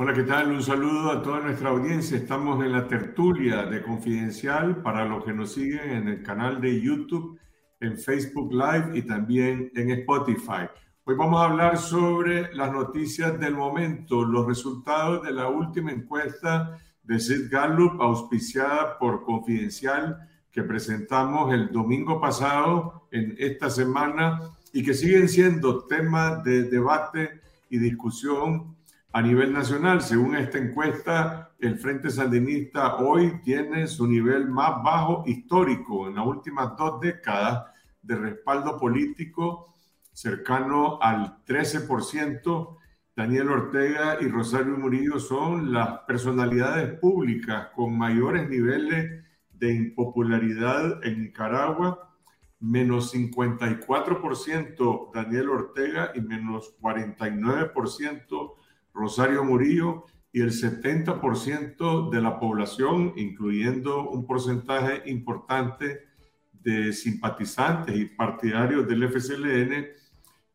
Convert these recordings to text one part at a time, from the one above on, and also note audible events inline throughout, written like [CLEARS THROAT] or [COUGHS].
Hola, ¿qué tal? Un saludo a toda nuestra audiencia. Estamos en la tertulia de Confidencial para los que nos siguen en el canal de YouTube, en Facebook Live y también en Spotify. Hoy vamos a hablar sobre las noticias del momento, los resultados de la última encuesta de Sid Gallup, auspiciada por Confidencial, que presentamos el domingo pasado en esta semana y que siguen siendo temas de debate y discusión a nivel nacional. Según esta encuesta, el Frente Sandinista hoy tiene su nivel más bajo histórico en las últimas dos décadas de respaldo político cercano al 13%. Daniel Ortega y Rosario Murillo son las personalidades públicas con mayores niveles de impopularidad en Nicaragua, menos 54% Daniel Ortega y menos 49% Rosario Murillo y el 70% de la población, incluyendo un porcentaje importante de simpatizantes y partidarios del FCLN,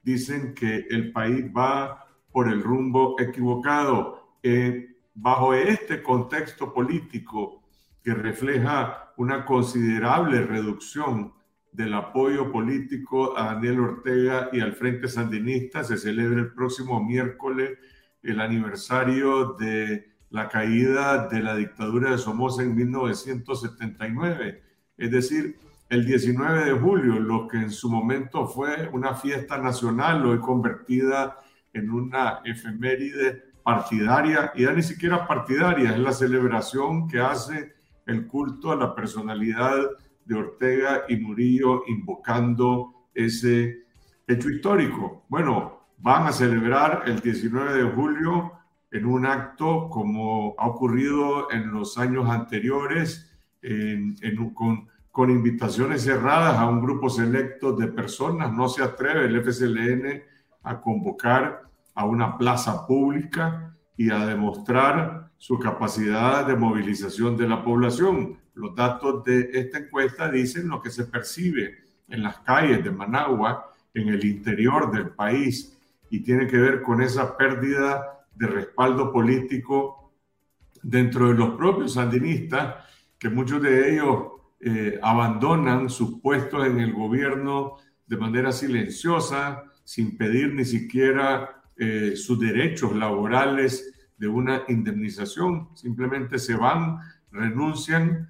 dicen que el país va por el rumbo equivocado. Eh, bajo este contexto político que refleja una considerable reducción del apoyo político a Daniel Ortega y al Frente Sandinista, se celebra el próximo miércoles el aniversario de la caída de la dictadura de Somoza en 1979, es decir, el 19 de julio, lo que en su momento fue una fiesta nacional, hoy convertida en una efeméride partidaria, y ya ni siquiera partidaria, es la celebración que hace el culto a la personalidad de Ortega y Murillo invocando ese hecho histórico. Bueno, van a celebrar el 19 de julio en un acto como ha ocurrido en los años anteriores, en, con, con, invitaciones cerradas a un grupo selecto de personas. No se atreve el FSLN a convocar a una plaza pública y a demostrar su capacidad de movilización de la población. Los datos de esta encuesta dicen lo que se percibe en las calles de Managua, en el interior del país, y tiene que ver con esa pérdida de respaldo político dentro de los propios sandinistas, que muchos de ellos eh, abandonan sus puestos en el gobierno de manera silenciosa, sin pedir ni siquiera eh, sus derechos laborales de una indemnización, simplemente se van, renuncian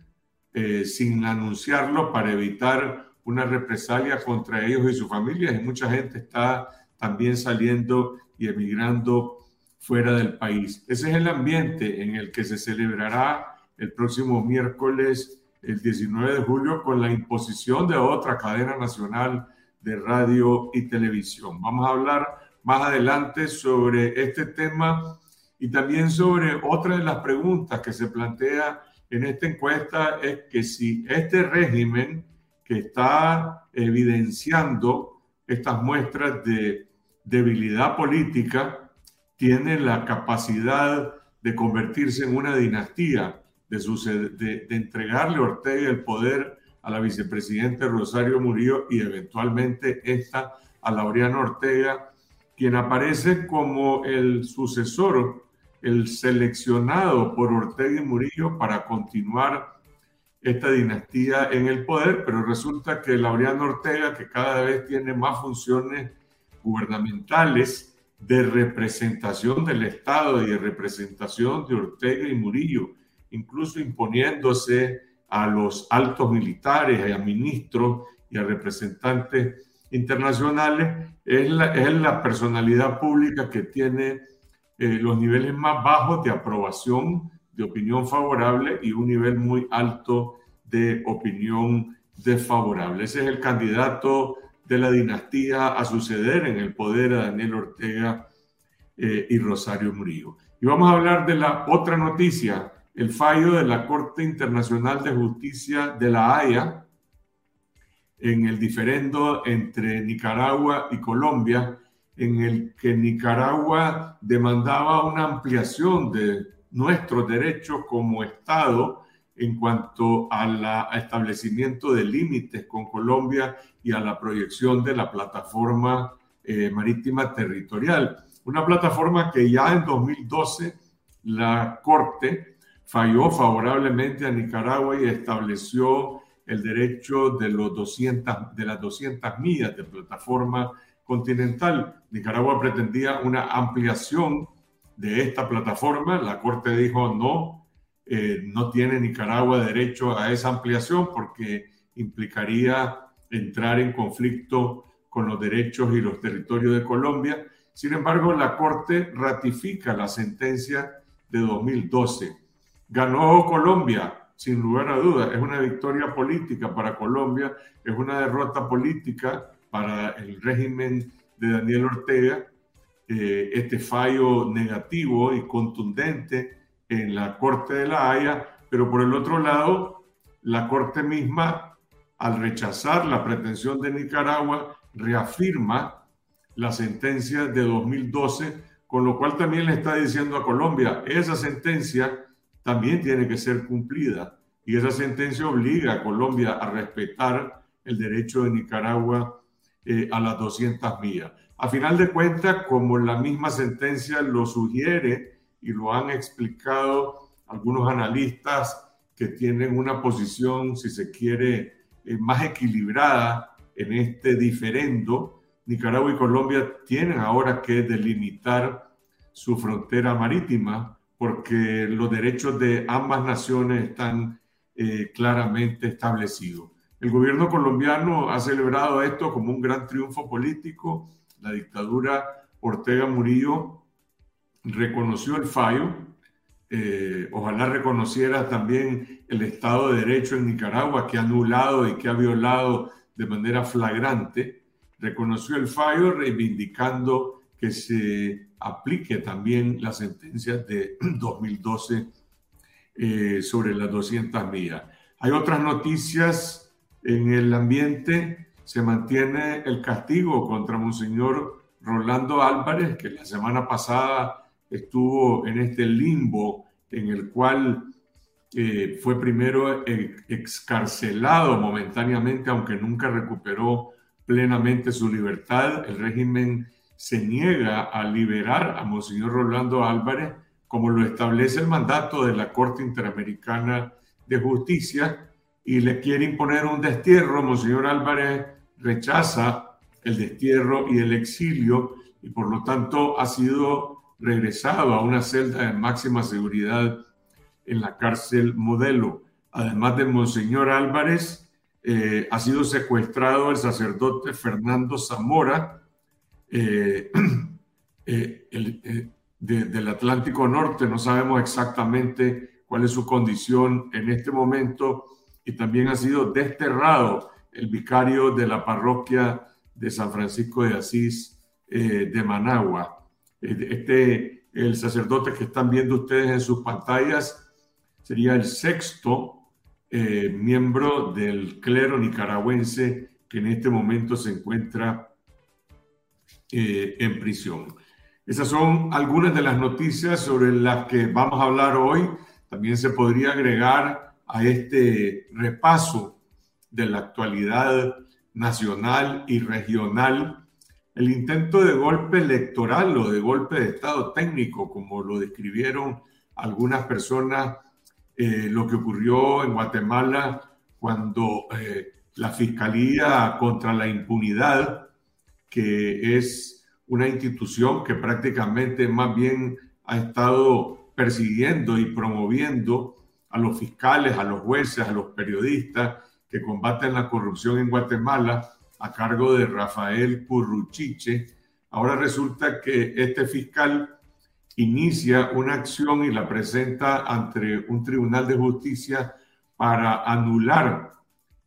eh, sin anunciarlo para evitar una represalia contra ellos y sus familias. Y mucha gente está también saliendo y emigrando fuera del país. Ese es el ambiente en el que se celebrará el próximo miércoles, el 19 de julio, con la imposición de otra cadena nacional de radio y televisión. Vamos a hablar más adelante sobre este tema y también sobre otra de las preguntas que se plantea en esta encuesta es que si este régimen que está evidenciando estas muestras de debilidad política, tiene la capacidad de convertirse en una dinastía, de, entregarle Ortega el poder a la vicepresidenta Rosario Murillo y eventualmente esta a Laureano Ortega, quien aparece como el sucesor, el seleccionado por Ortega y Murillo para continuar esta dinastía en el poder, pero resulta que Laureano Ortega, que cada vez tiene más funciones gubernamentales de representación del Estado y de representación de Ortega y Murillo, incluso imponiéndose a los altos militares, a ministros y a representantes internacionales, es la, es la personalidad pública que tiene eh, los niveles más bajos de aprobación, de opinión favorable y un nivel muy alto de opinión desfavorable. Ese es el candidato de la dinastía a suceder en el poder a Daniel Ortega eh, y Rosario Murillo. Y vamos a hablar de la otra noticia, el fallo de la Corte Internacional de Justicia de la Haya en el diferendo entre Nicaragua y Colombia, en el que Nicaragua demandaba una ampliación de nuestros derechos como Estado en cuanto al establecimiento de límites con Colombia y a la proyección de la plataforma eh, marítima territorial. Una plataforma que ya en 2012 la Corte falló favorablemente a Nicaragua y estableció el derecho de, los 200, de las 200 millas de plataforma continental. Nicaragua pretendía una ampliación de esta plataforma. La Corte dijo no, eh, no tiene Nicaragua derecho a esa ampliación porque implicaría entrar en conflicto con los derechos y los territorios de Colombia. Sin embargo, la Corte ratifica la sentencia de 2012. Ganó Colombia, sin lugar a dudas. Es una victoria política para Colombia, es una derrota política para el régimen de Daniel Ortega. Eh, este fallo negativo y contundente en la Corte de la Haya, pero por el otro lado, la Corte misma, al rechazar la pretensión de Nicaragua, reafirma la sentencia de 2012, con lo cual también le está diciendo a Colombia, esa sentencia también tiene que ser cumplida y esa sentencia obliga a Colombia a respetar el derecho de Nicaragua eh, a las 200 millas. A final de cuentas, como la misma sentencia lo sugiere y lo han explicado algunos analistas que tienen una posición, si se quiere, eh, más equilibrada en este diferendo, Nicaragua y Colombia tienen ahora que delimitar su frontera marítima porque los derechos de ambas naciones están eh, claramente establecidos. El gobierno colombiano ha celebrado esto como un gran triunfo político. La dictadura Ortega Murillo reconoció el fallo. Eh, ojalá reconociera también el Estado de Derecho en Nicaragua, que ha anulado y que ha violado de manera flagrante. Reconoció el fallo reivindicando que se aplique también la sentencia de [CLEARS THROAT] 2012 eh, sobre las 200 millas. Hay otras noticias en el ambiente. Se mantiene el castigo contra Monseñor Rolando Álvarez, que la semana pasada estuvo en este limbo en el cual eh, fue primero excarcelado momentáneamente, aunque nunca recuperó plenamente su libertad. El régimen se niega a liberar a Monseñor Rolando Álvarez, como lo establece el mandato de la Corte Interamericana de Justicia, y le quiere imponer un destierro. Monseñor Álvarez rechaza el destierro y el exilio, y por lo tanto ha sido regresado a una celda de máxima seguridad en la cárcel modelo. Además de Monseñor Álvarez, eh, ha sido secuestrado el sacerdote Fernando Zamora, eh, [CLEARS THROAT] eh, del Atlántico Norte. No sabemos exactamente cuál es su condición en este momento y también ha sido desterrado el vicario de la parroquia de San Francisco de Asís de Managua. Este, el sacerdote que están viendo ustedes en sus pantallas sería el sexto miembro del clero nicaragüense que en este momento se encuentra eh, en prisión. Esas son algunas de las noticias sobre las que vamos a hablar hoy. También se podría agregar a este repaso de la actualidad nacional y regional el intento de golpe electoral o de golpe de Estado técnico, como lo describieron algunas personas, eh, lo que ocurrió en Guatemala cuando eh, la Fiscalía contra la Impunidad que es una institución que prácticamente más bien ha estado persiguiendo y promoviendo a los fiscales, a los jueces, a los periodistas que combaten la corrupción en Guatemala a cargo de Rafael Curruchiche. Ahora resulta que este fiscal inicia una acción y la presenta ante un tribunal de justicia para anular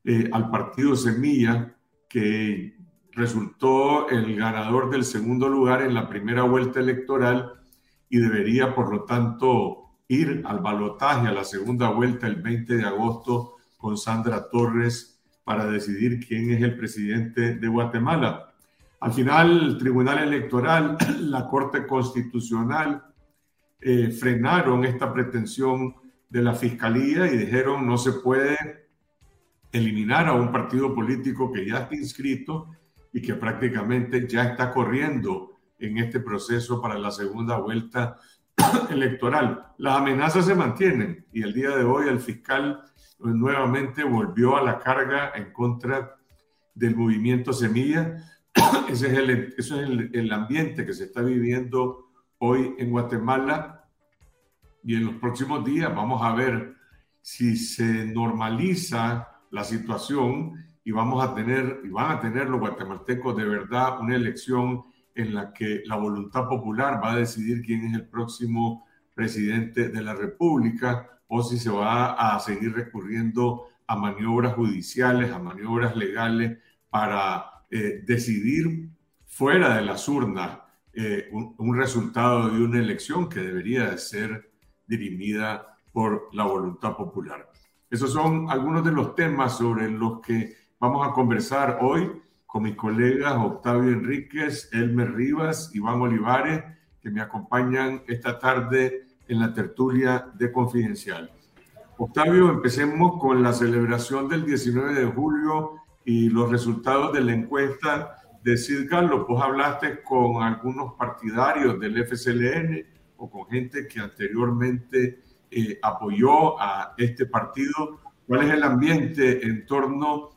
eh, al partido Semilla que resultó el ganador del segundo lugar en la primera vuelta electoral y debería, por lo tanto, ir al balotaje a la segunda vuelta el 20 de agosto con Sandra Torres para decidir quién es el presidente de Guatemala. Al final, el Tribunal Electoral, [CLEARS THROAT] la Corte Constitucional, eh, frenaron esta pretensión de la Fiscalía y dijeron no se puede eliminar a un partido político que ya está inscrito y que prácticamente ya está corriendo en este proceso para la segunda vuelta [CLEARS THROAT] electoral. Las amenazas se mantienen y el día de hoy el fiscal nuevamente volvió a la carga en contra del movimiento Semilla. [COUGHS] Ese es, el, es el, ambiente que se está viviendo hoy en Guatemala y en los próximos días vamos a ver si se normaliza la situación y vamos a tener y van a tener los guatemaltecos de verdad una elección en la que la voluntad popular va a decidir quién es el próximo presidente de la República o si se va a seguir recurriendo a maniobras judiciales, a maniobras legales para eh, decidir fuera de las urnas eh, un, resultado de una elección que debería de ser dirimida por la voluntad popular. Esos son algunos de los temas sobre los que vamos a conversar hoy con mis colegas Octavio Enríquez, Elmer Rivas, Iván Olivares, que me acompañan esta tarde en la tertulia de Confidencial. Octavio, empecemos con la celebración del 19 de julio y los resultados de la encuesta de Sid Carlos. Vos hablaste con algunos partidarios del FCLN o con gente que anteriormente eh, apoyó a este partido. ¿Cuál es el ambiente en torno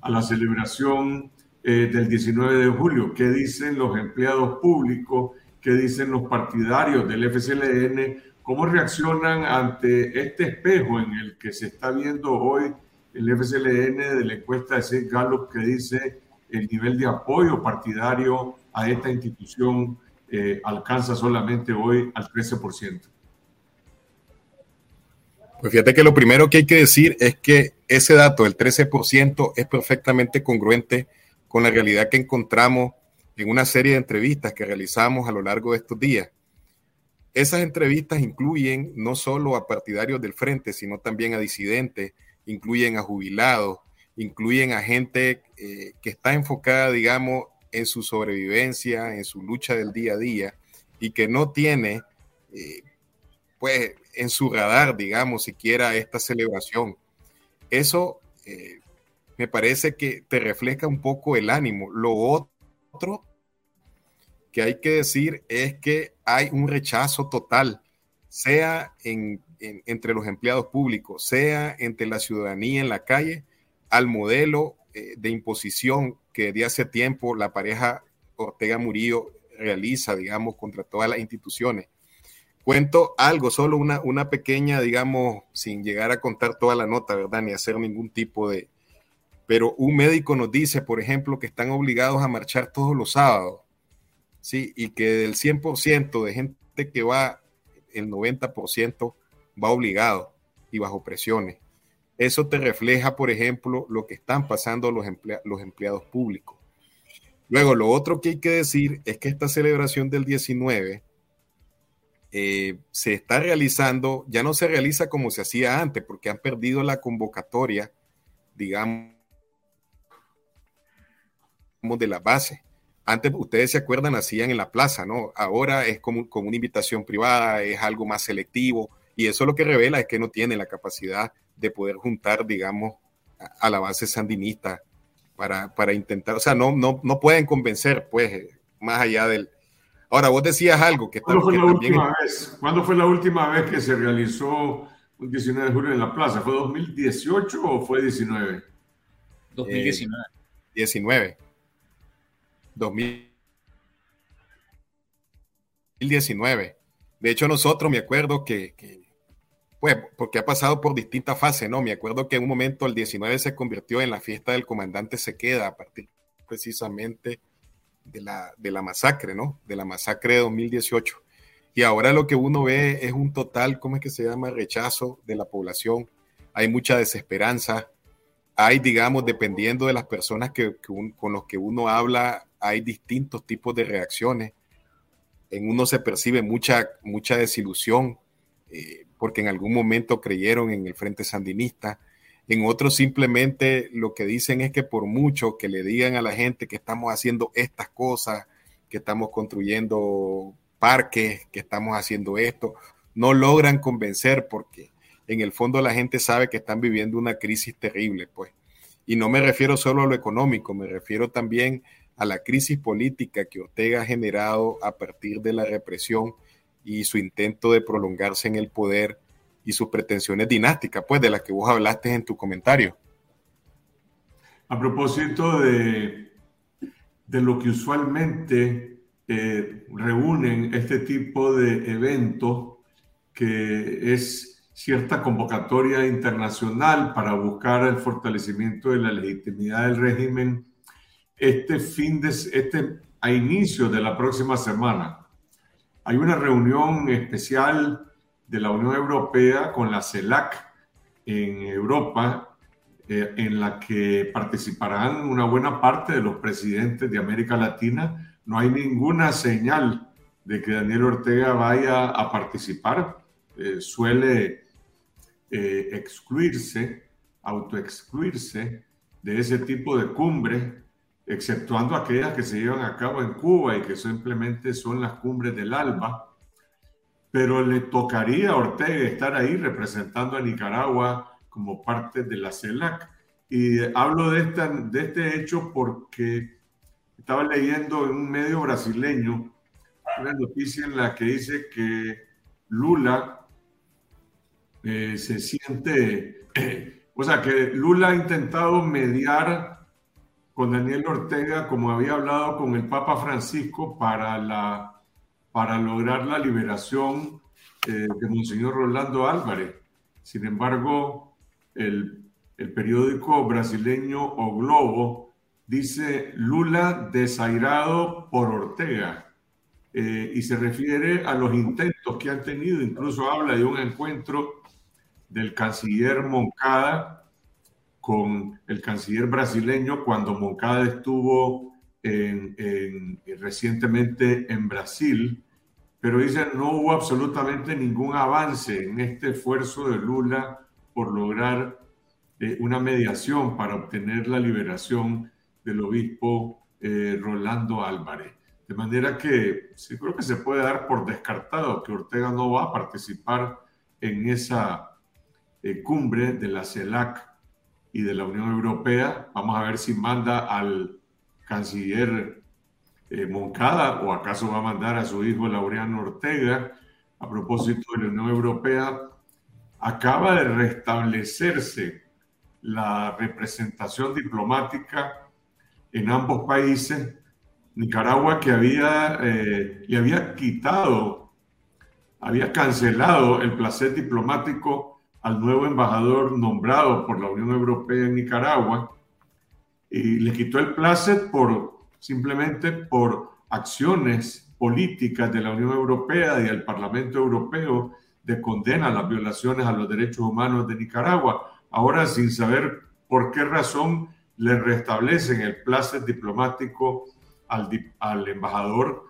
a la celebración eh, del 19 de julio? ¿Qué dicen los empleados públicos? ¿Qué dicen los partidarios del FCLN? ¿Cómo reaccionan ante este espejo en el que se está viendo hoy el FCLN de la encuesta de Sid Gallup que dice el nivel de apoyo partidario a esta institución eh, alcanza solamente hoy al 13%? Pues fíjate que lo primero que hay que decir es que ese dato del 13% es perfectamente congruente con la realidad que encontramos en una serie de entrevistas que realizamos a lo largo de estos días. Esas entrevistas incluyen no solo a partidarios del frente, sino también a disidentes, incluyen a jubilados, incluyen a gente eh, que está enfocada, digamos, en su sobrevivencia, en su lucha del día a día y que no tiene, eh, pues, en su radar, digamos, siquiera esta celebración. Eso eh, me parece que te refleja un poco el ánimo. Lo otro que hay que decir es que hay un rechazo total, sea entre los empleados públicos, sea entre la ciudadanía en la calle, al modelo eh, de imposición que de hace tiempo la pareja Ortega Murillo realiza, digamos, contra todas las instituciones. Cuento algo, solo una, una pequeña, digamos, sin llegar a contar toda la nota, ¿verdad? Ni hacer ningún tipo de, pero un médico nos dice, por ejemplo, que están obligados a marchar todos los sábados, ¿sí? Y que del 100% de gente que va, el 90% va obligado y bajo presiones. Eso te refleja, por ejemplo, lo que están pasando los, los empleados públicos. Luego, lo otro que hay que decir es que esta celebración del 19 eh, se está realizando, ya no se realiza como se hacía antes, porque han perdido la convocatoria, digamos, de la base. Antes, ustedes se acuerdan, hacían en la plaza, ¿no? Ahora es como, como una invitación privada, es algo más selectivo, y eso lo que revela es que no tiene la capacidad de poder juntar, digamos, a, la base sandinista para, para, intentar, o sea, no, no, no pueden convencer, pues, más allá del... Ahora, vos decías algo que... ¿Cuándo fue, la última vez? ¿Cuándo fue la última vez que se realizó un 19 de julio en la plaza? ¿Fue 2018 o fue 19? 2019. 19. 2019. De hecho, nosotros me acuerdo que, pues, porque ha pasado por distintas fases, ¿no? Me acuerdo que en un momento el 19 se convirtió en la fiesta del comandante se queda a partir precisamente de la, de la masacre, ¿no? De la masacre de 2018. Y ahora lo que uno ve es un total, ¿cómo es que se llama? Rechazo de la población. Hay mucha desesperanza. Hay, digamos, dependiendo de las personas que, con los que uno habla, hay distintos tipos de reacciones. En uno se percibe mucha, mucha desilusión eh, porque en algún momento creyeron en el Frente Sandinista. En otros simplemente lo que dicen es que por mucho que le digan a la gente que estamos haciendo estas cosas, que estamos construyendo parques, que estamos haciendo esto, no logran convencer porque en el fondo la gente sabe que están viviendo una crisis terrible, pues. Y no me refiero solo a lo económico, me refiero también a la crisis política que Ortega ha generado a partir de la represión y su intento de prolongarse en el poder y sus pretensiones dinásticas, pues de las que vos hablaste en tu comentario. A propósito de, de lo que usualmente eh, reúnen este tipo de eventos, que es cierta convocatoria internacional para buscar el fortalecimiento de la legitimidad del régimen, este fin de este a inicio de la próxima semana hay una reunión especial de la Unión Europea con la CELAC en Europa, eh, en la que participarán una buena parte de los presidentes de América Latina. No hay ninguna señal de que Daniel Ortega vaya a participar. Eh, suele eh, excluirse, autoexcluirse de ese tipo de cumbre exceptuando aquellas que se llevan a cabo en Cuba y que simplemente son las cumbres del ALBA, pero le tocaría a Ortega estar ahí representando a Nicaragua como parte de la CELAC. Y hablo de, de este hecho porque estaba leyendo en un medio brasileño una noticia en la que dice que Lula eh, se siente, o sea, que Lula ha intentado mediar con Daniel Ortega, como había hablado con el Papa Francisco para, la, para lograr la liberación eh, de Monseñor Rolando Álvarez. Sin embargo, el, el periódico brasileño O Globo dice Lula desairado por Ortega eh, y se refiere a los intentos que han tenido, incluso habla de un encuentro del canciller Moncada con el canciller brasileño cuando Moncada estuvo recientemente en Brasil, pero dice no hubo absolutamente ningún avance en este esfuerzo de Lula por lograr eh, una mediación para obtener la liberación del obispo eh, Rolando Álvarez. De manera que sí creo que se puede dar por descartado que Ortega no va a participar en esa eh, cumbre de la CELAC y de la Unión Europea. Vamos a ver si manda al canciller eh, Moncada o acaso va a mandar a su hijo Laureano Ortega. A propósito de la Unión Europea, acaba de restablecerse la representación diplomática en ambos países. Nicaragua que había, eh, le había quitado, había cancelado el placer diplomático al nuevo embajador nombrado por la Unión Europea en Nicaragua y le quitó el placer por simplemente por acciones políticas de la Unión Europea y del Parlamento Europeo de condena a las violaciones a los derechos humanos de Nicaragua. Ahora, sin saber por qué razón, le restablecen el placer diplomático al, al embajador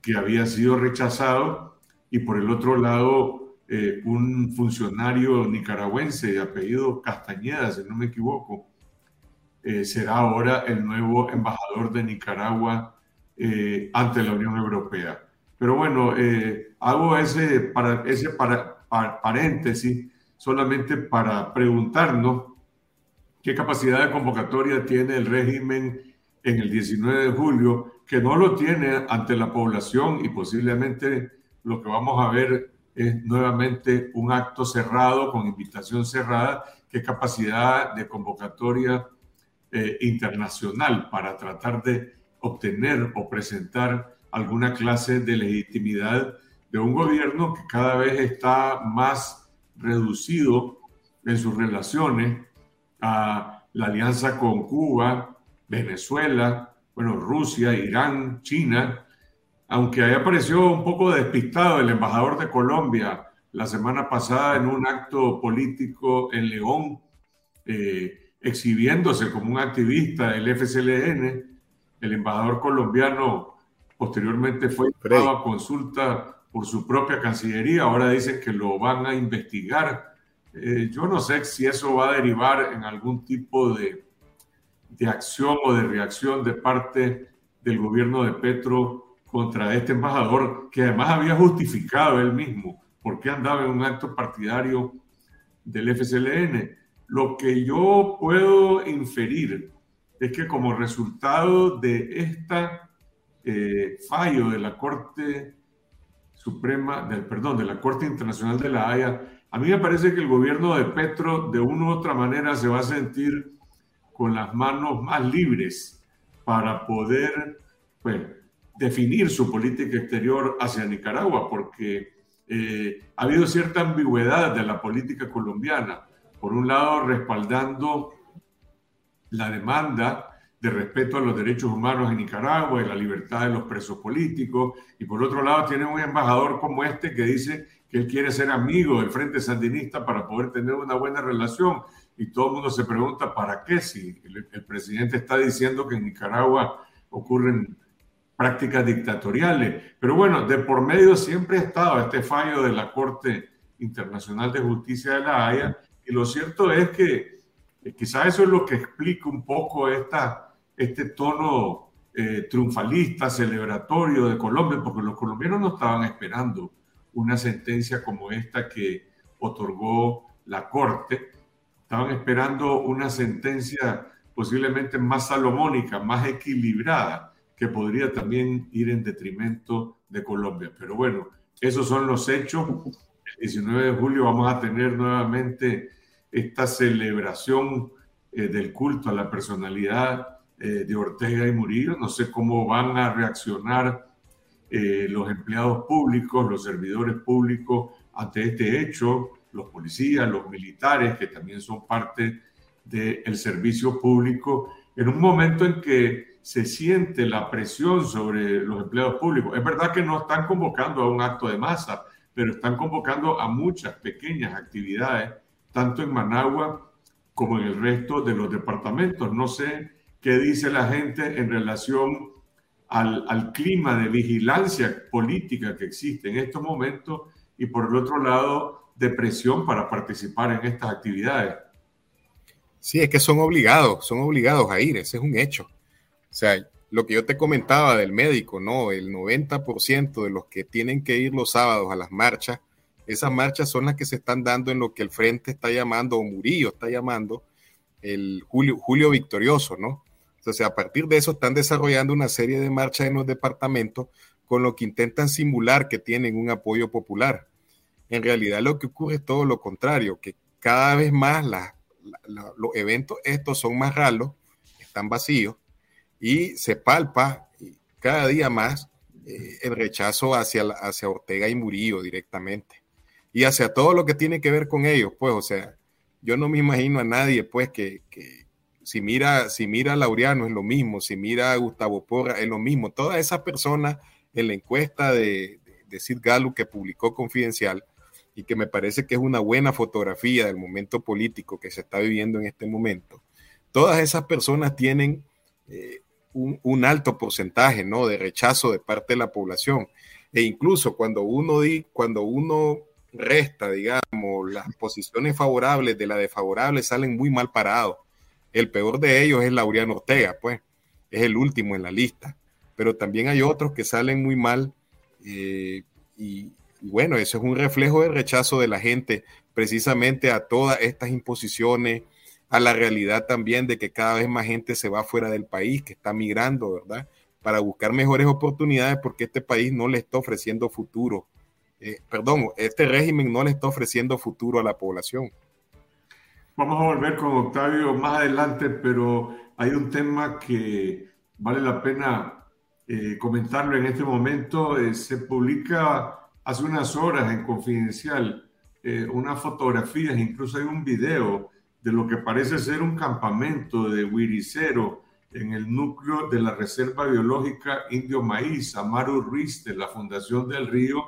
que había sido rechazado y por el otro lado eh, un funcionario nicaragüense de apellido Castañeda, si no me equivoco, eh, será ahora el nuevo embajador de Nicaragua eh, ante la Unión Europea. Pero bueno, hago ese, para, ese para, paréntesis solamente para preguntarnos qué capacidad de convocatoria tiene el régimen en el 19 de julio, que no lo tiene ante la población y posiblemente lo que vamos a ver es nuevamente un acto cerrado con invitación cerrada, qué capacidad de convocatoria eh, internacional para tratar de obtener o presentar alguna clase de legitimidad de un gobierno que cada vez está más reducido en sus relaciones a la alianza con Cuba, Venezuela, bueno, Rusia, Irán, China, aunque ahí apareció un poco despistado el embajador de Colombia la semana pasada en un acto político en León, eh, exhibiéndose como un activista del FCLN, el embajador colombiano posteriormente fue a consulta por su propia Cancillería, ahora dicen que lo van a investigar. Eh, yo no sé si eso va a derivar en algún tipo de, de acción o de reacción de parte del gobierno de Petro contra este embajador que además había justificado él mismo por qué andaba en un acto partidario del FCLN. Lo que yo puedo inferir es que como resultado de este fallo de la Corte Suprema, del, perdón, de la Corte Internacional de la Haya, a mí me parece que el gobierno de Petro de una u otra manera se va a sentir con las manos más libres para poder pues, definir su política exterior hacia Nicaragua, porque eh, ha habido cierta ambigüedad de la política colombiana. Por un lado, respaldando la demanda de respeto a los derechos humanos en Nicaragua y la libertad de los presos políticos. Y por otro lado, tiene un embajador como este que dice que él quiere ser amigo del Frente Sandinista para poder tener una buena relación. Y todo el mundo se pregunta, ¿para qué? Si el, el presidente está diciendo que en Nicaragua ocurren prácticas dictatoriales. Pero bueno, de por medio siempre ha estado este fallo de la Corte Internacional de Justicia de la Haya. Y lo cierto es que eh, quizás eso es lo que explica un poco esta este tono eh, triunfalista, celebratorio de Colombia, porque los colombianos no estaban esperando una sentencia como esta que otorgó la Corte, estaban esperando una sentencia posiblemente más salomónica, más equilibrada, que podría también ir en detrimento de Colombia. Pero bueno, esos son los hechos. El 19 de julio vamos a tener nuevamente esta celebración eh, del culto a la personalidad eh, de Ortega y Murillo. No sé cómo van a reaccionar eh, los empleados públicos, los servidores públicos ante este hecho, los policías, los militares, que también son parte del servicio público, en un momento en que se siente la presión sobre los empleados públicos. Es verdad que no están convocando a un acto de masa, pero están convocando a muchas pequeñas actividades, tanto en Managua como en el resto de los departamentos. No sé qué dice la gente en relación al, clima de vigilancia política que existe en estos momentos y por el otro lado de presión para participar en estas actividades. Sí, es que son obligados, son obligados a ir, ese es un hecho. O sea, lo que yo te comentaba del médico, ¿no? El 90% de los que tienen que ir los sábados a las marchas, esas marchas son las que se están dando en lo que el Frente está llamando, o Murillo está llamando, el Julio, Julio Victorioso, ¿no? Entonces, a partir de eso están desarrollando una serie de marchas en los departamentos con lo que intentan simular que tienen un apoyo popular. En realidad lo que ocurre es todo lo contrario, que cada vez más los eventos estos son más raros, están vacíos y se palpa cada día más eh, el rechazo hacia, hacia Ortega y Murillo directamente y hacia todo lo que tiene que ver con ellos, pues, o sea, yo no me imagino a nadie, pues, que, que, si mira, si mira a Laureano es lo mismo, si mira a Gustavo Porra es lo mismo. Todas esas personas en la encuesta de, de Sid Gallup que publicó Confidencial y que me parece que es una buena fotografía del momento político que se está viviendo en este momento, todas esas personas tienen eh, un, alto porcentaje ¿no? de rechazo de parte de la población. E incluso cuando uno, di, cuando uno resta, digamos, las posiciones favorables de la desfavorable, salen muy mal parados el peor de ellos es Laureano Ortega, pues, es el último en la lista. Pero también hay otros que salen muy mal eh, y, bueno, eso es un reflejo del rechazo de la gente precisamente a todas estas imposiciones, a la realidad también de que cada vez más gente se va fuera del país, que está migrando, ¿verdad? Para buscar mejores oportunidades porque este país no le está ofreciendo futuro. Eh, perdón, este régimen no le está ofreciendo futuro a la población. Vamos a volver con Octavio más adelante, pero hay un tema que vale la pena eh, comentarlo en este momento. Eh, se publica hace unas horas en Confidencial eh, unas fotografías, incluso hay un video de lo que parece ser un campamento de Wiricero en el núcleo de la Reserva Biológica Indio Maíz. Amaru Ruiz de la Fundación del Río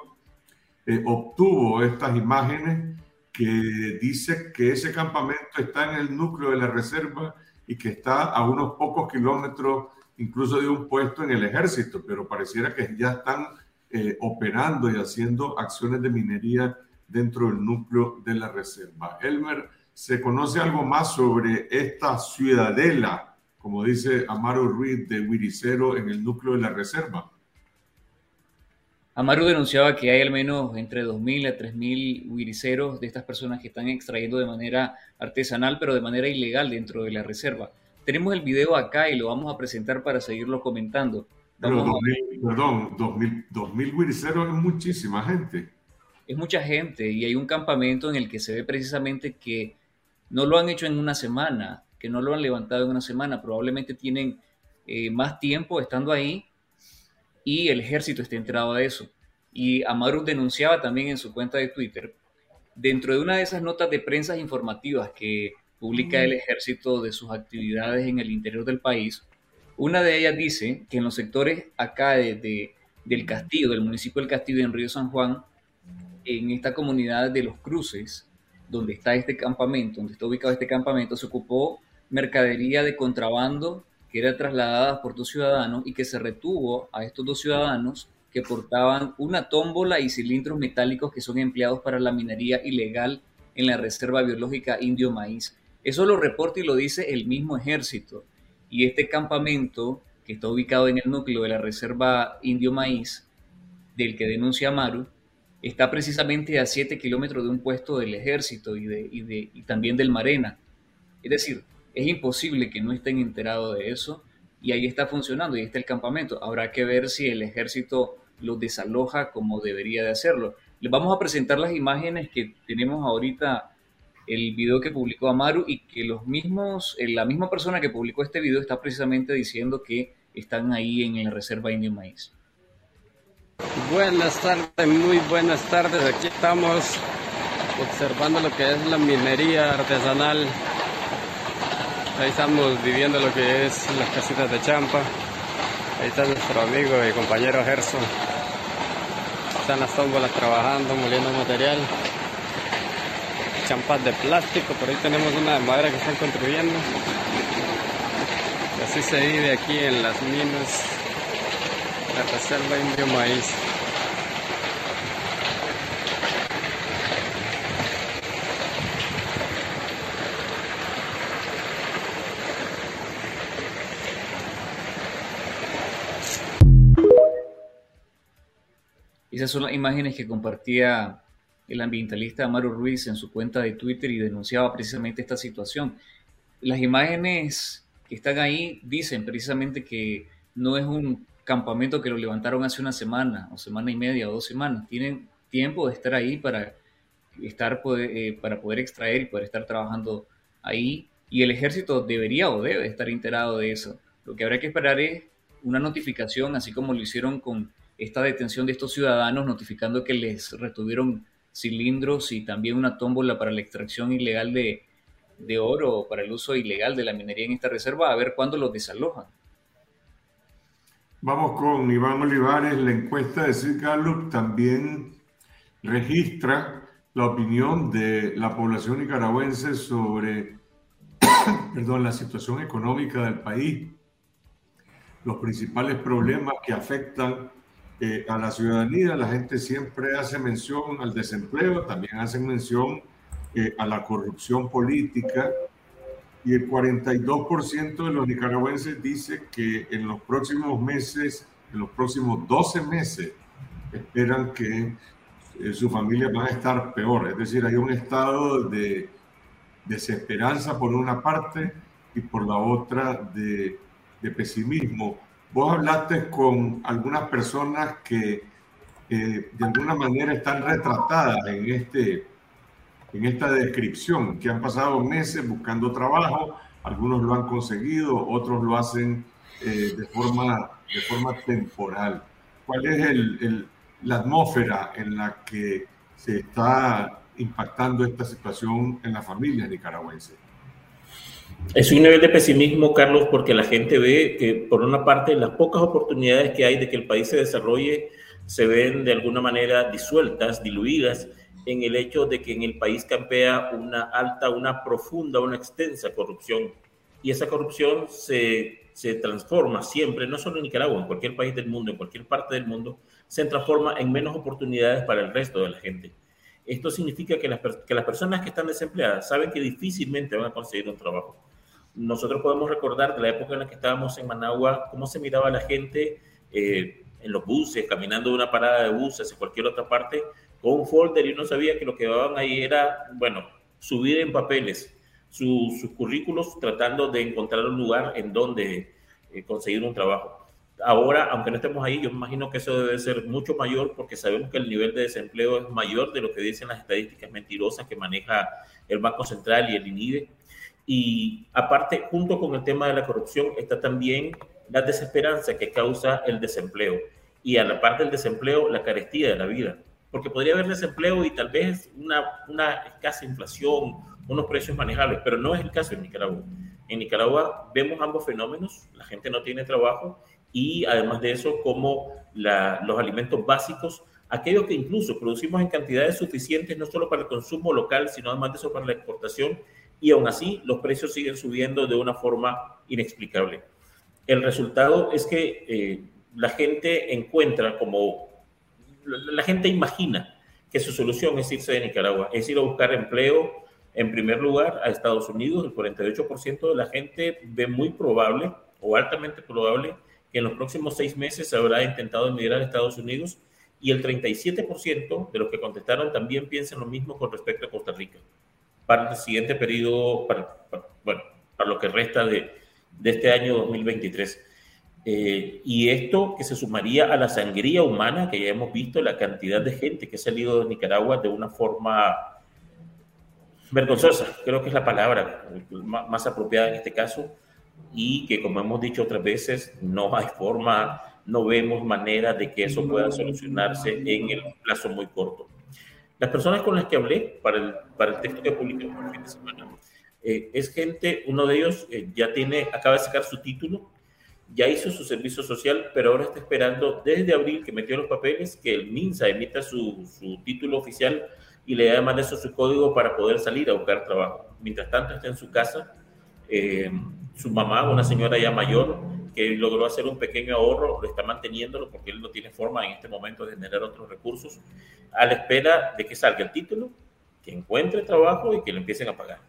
eh, obtuvo estas imágenes que dice que ese campamento está en el núcleo de la reserva y que está a unos pocos kilómetros incluso de un puesto en el ejército, pero pareciera que ya están eh, operando y haciendo acciones de minería dentro del núcleo de la reserva. Elmer, ¿se conoce algo más sobre esta ciudadela, como dice Amaro Ruiz de Wiricero, en el núcleo de la reserva? Amaru denunciaba que hay al menos entre 2.000 a 3.000 huiriceros de estas personas que están extrayendo de manera artesanal, pero de manera ilegal dentro de la reserva. Tenemos el video acá y lo vamos a presentar para seguirlo comentando. Pero perdón, 2000, 2000 es muchísima gente. Es mucha gente y hay un campamento en el que se ve precisamente que no lo han hecho en una semana, que no lo han levantado en una semana, probablemente tienen eh, más tiempo estando ahí y el ejército está enterado de eso. Y Amaru denunciaba también en su cuenta de Twitter, dentro de una de esas notas de prensa informativas que publica el ejército de sus actividades en el interior del país, una de ellas dice que en los sectores acá de, del Castillo, del municipio del Castillo en Río San Juan, en esta comunidad de los cruces, donde está este campamento, donde está ubicado este campamento, se ocupó mercadería de contrabando que era trasladada por dos ciudadanos y que se retuvo a estos dos ciudadanos que portaban una tómbola y cilindros metálicos que son empleados para la minería ilegal en la Reserva Biológica Indio Maíz. Eso lo reporta y lo dice el mismo ejército. Y este campamento, que está ubicado en el núcleo de la Reserva Indio Maíz, del que denuncia Maru, está precisamente a 7 kilómetros de un puesto del ejército y, de, y, y también del Marena. Es decir, es imposible que no estén enterados de eso y ahí está funcionando y está el campamento. Habrá que ver si el ejército lo desaloja como debería de hacerlo. Les vamos a presentar las imágenes que tenemos ahorita, el video que publicó Amaru y que los mismos, eh, la misma persona que publicó este video está precisamente diciendo que están ahí en la reserva Indio Maíz. Buenas tardes, muy buenas tardes. Aquí estamos observando lo que es la minería artesanal. Ahí estamos viviendo lo que es las casitas de champa. Ahí está nuestro amigo y compañero Gerson. Están las tómbolas trabajando, moliendo material. Champas de plástico, por ahí tenemos una de madera que están construyendo. así se vive aquí en las minas, la Indio. Esas son las imágenes que compartía el ambientalista Amaro Ruiz en su cuenta de Twitter y denunciaba precisamente esta situación. Las imágenes que están ahí dicen precisamente que no es un campamento que lo levantaron hace una semana o semana y media o dos semanas. Tienen tiempo de estar ahí para, estar, eh, para poder extraer y poder estar trabajando ahí. Y el ejército debería o debe estar enterado de eso. Lo que habrá que esperar es una notificación, así como lo hicieron con esta detención de estos ciudadanos, notificando que les retuvieron cilindros y también una tómbola para la extracción ilegal de, de oro para el uso ilegal de la minería en esta reserva, a ver cuándo los desalojan. Vamos con Iván Olivares. La encuesta de Gallup también registra la opinión de la población nicaragüense sobre [COUGHS] perdón, la situación económica del país, los principales problemas que afectan a la ciudadanía la gente siempre hace mención al desempleo, también hacen mención eh, a la corrupción política y el 42% de los nicaragüenses dice que en los próximos meses, en los próximos 12 meses, esperan que eh, su familia va a estar peor. Es decir, hay un estado de desesperanza por una parte y por la otra de, de pesimismo Vos hablaste con algunas personas que de alguna manera están retratadas en, este, en esta descripción, que han pasado meses buscando trabajo, algunos lo han conseguido, otros lo hacen eh, de, forma, de forma temporal. ¿Cuál es la atmósfera en la que se está impactando esta situación en la familia nicaragüense? Es un nivel de pesimismo, Carlos, porque la gente ve que, por una parte, las pocas oportunidades que hay de que el país se desarrolle se ven de alguna manera disueltas, diluidas, en el hecho de que en el país campea una alta, una profunda, una extensa corrupción. Y esa corrupción se, se transforma siempre, no solo en Nicaragua, en cualquier país del mundo, en cualquier parte del mundo, se transforma en menos oportunidades para el resto de la gente. Esto significa que las, que las personas que están desempleadas saben que difícilmente van a conseguir un trabajo nosotros podemos recordar de la época en la que estábamos en Managua, cómo se miraba la gente eh, en los buses, caminando de una parada de buses en cualquier otra parte, con un folder y uno sabía que lo que daban ahí era, bueno, subir en papeles sus currículos tratando de encontrar un lugar en donde eh, conseguir un trabajo. ahora, aunque no estemos ahí, yo imagino que eso debe ser mucho mayor porque sabemos que el nivel de desempleo es mayor de lo que dicen las estadísticas mentirosas que maneja el Banco Central y el INIDE. Y aparte, junto con el tema de la corrupción, está también la desesperanza que causa el desempleo. Y a la parte del desempleo, la carestía de la vida. Porque podría haber desempleo y tal vez una, una escasa inflación, unos precios manejables, pero no es el caso en Nicaragua. En Nicaragua vemos ambos fenómenos, la gente no tiene trabajo y además de eso, como los alimentos básicos, aquellos que incluso producimos en cantidades suficientes no solo para el consumo local, sino además de eso para la exportación, y aún así los precios siguen subiendo de una forma inexplicable. El resultado es que eh, la gente encuentra como, la gente imagina que su solución es irse de Nicaragua, es ir a buscar empleo en primer lugar a Estados Unidos. El 48% de la gente ve muy probable o altamente probable que en los próximos seis meses se habrá intentado emigrar a Estados Unidos y el 37% de los que contestaron también piensan lo mismo con respecto a Costa Rica para el siguiente periodo, para, bueno, para lo que resta de, de este año 2023. Eh, y esto que se sumaría a la sangría humana que ya hemos visto, la cantidad de gente que ha salido de Nicaragua de una forma vergonzosa, creo que es la palabra más apropiada en este caso, y que como hemos dicho otras veces, no hay forma, no vemos manera de que eso pueda solucionarse en el plazo muy corto. Las personas con las que hablé para el, para el texto que publiqué el fin de semana, eh, es gente, uno de ellos eh, ya tiene, acaba de sacar su título, ya hizo su servicio social, pero ahora está esperando desde abril que metió los papeles que el MINSA emita su, su título oficial y le da eso su código para poder salir a buscar trabajo. Mientras tanto está en su casa, eh, su mamá, una señora ya mayor, que logró hacer un pequeño ahorro, lo está manteniéndolo porque él no tiene forma en este momento de generar otros recursos, a la espera de que salga el título, que encuentre trabajo y que le empiecen a pagar.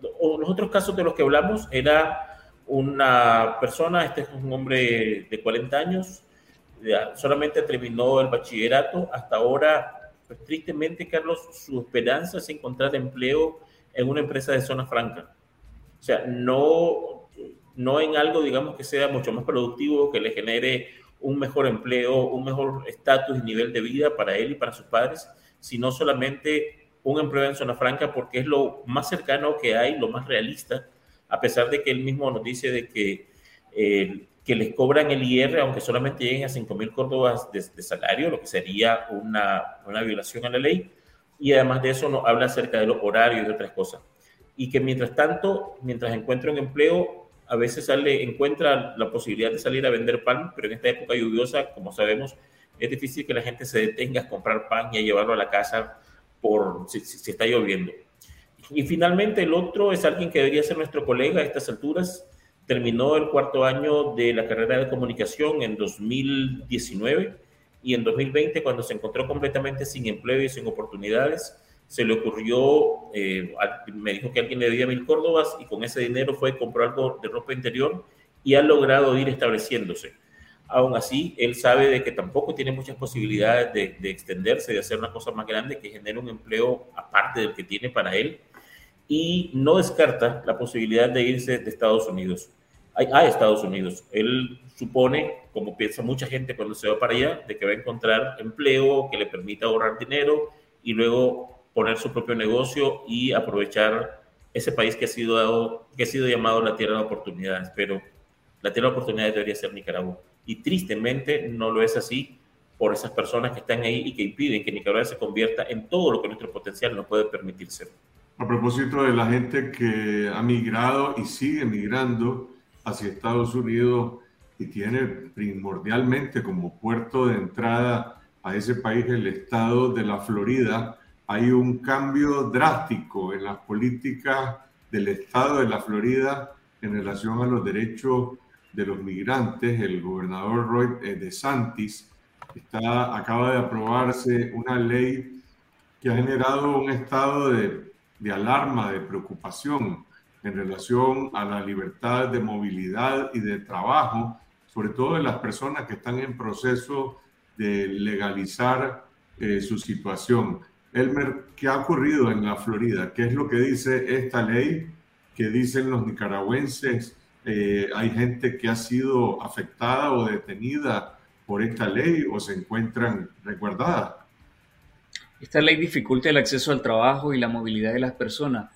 Los otros casos de los que hablamos era una persona, este es un hombre de 40 años, solamente terminó el bachillerato, hasta ahora, pues, tristemente, Carlos, su esperanza es encontrar empleo en una empresa de zona franca. O sea, no, no en algo, digamos, que sea mucho más productivo, que le genere un mejor empleo, un mejor estatus y nivel de vida para él y para sus padres, sino solamente un empleo en zona franca porque es lo más cercano que hay, lo más realista, a pesar de que él mismo nos dice de que, eh, que les cobran el IR, aunque solamente lleguen a 5 mil córdobas de, de, salario, lo que sería una, una violación a la ley, y además de eso nos habla acerca de los horarios y otras cosas y que mientras tanto, mientras encuentra un empleo, a veces sale, encuentra la posibilidad de salir a vender pan, pero en esta época lluviosa, como sabemos, es difícil que la gente se detenga a comprar pan y a llevarlo a la casa por si, si está lloviendo. Y finalmente el otro es alguien que debería ser nuestro colega a estas alturas. Terminó el cuarto año de la carrera de comunicación en 2019 y en 2020 cuando se encontró completamente sin empleo y sin oportunidades, se le ocurrió, eh, me dijo que alguien le debía mil córdobas y con ese dinero fue y compró algo de ropa interior y ha logrado ir estableciéndose. Aún así, él sabe de que tampoco tiene muchas posibilidades de, de extenderse, de hacer una cosa más grande que genere un empleo aparte del que tiene para él y no descarta la posibilidad de irse de Estados Unidos a Estados Unidos. Él supone, como piensa mucha gente cuando se va para allá, de que va a encontrar empleo que le permita ahorrar dinero y luego poner su propio negocio y aprovechar ese país que ha sido, dado, que ha sido llamado la tierra de oportunidades, pero la tierra de oportunidades debería ser Nicaragua. Y tristemente no lo es así por esas personas que están ahí y que impiden que Nicaragua se convierta en todo lo que nuestro potencial nos puede permitir ser. A propósito de la gente que ha migrado y sigue migrando hacia Estados Unidos y tiene primordialmente como puerto de entrada a ese país el estado de la Florida, hay un cambio drástico en las políticas del Estado de la Florida en relación a los derechos de los migrantes. El gobernador Roy eh, DeSantis acaba de aprobarse una ley que ha generado un estado de, de alarma, de preocupación en relación a la libertad de movilidad y de trabajo, sobre todo de las personas que están en proceso de legalizar eh, su situación. Elmer, ¿qué ha ocurrido en la Florida? ¿Qué es lo que dice esta ley? ¿Qué dicen los nicaragüenses eh, hay gente que ha sido afectada o detenida por esta ley o se encuentran resguardadas. Esta ley dificulta el acceso al trabajo y la movilidad de las personas.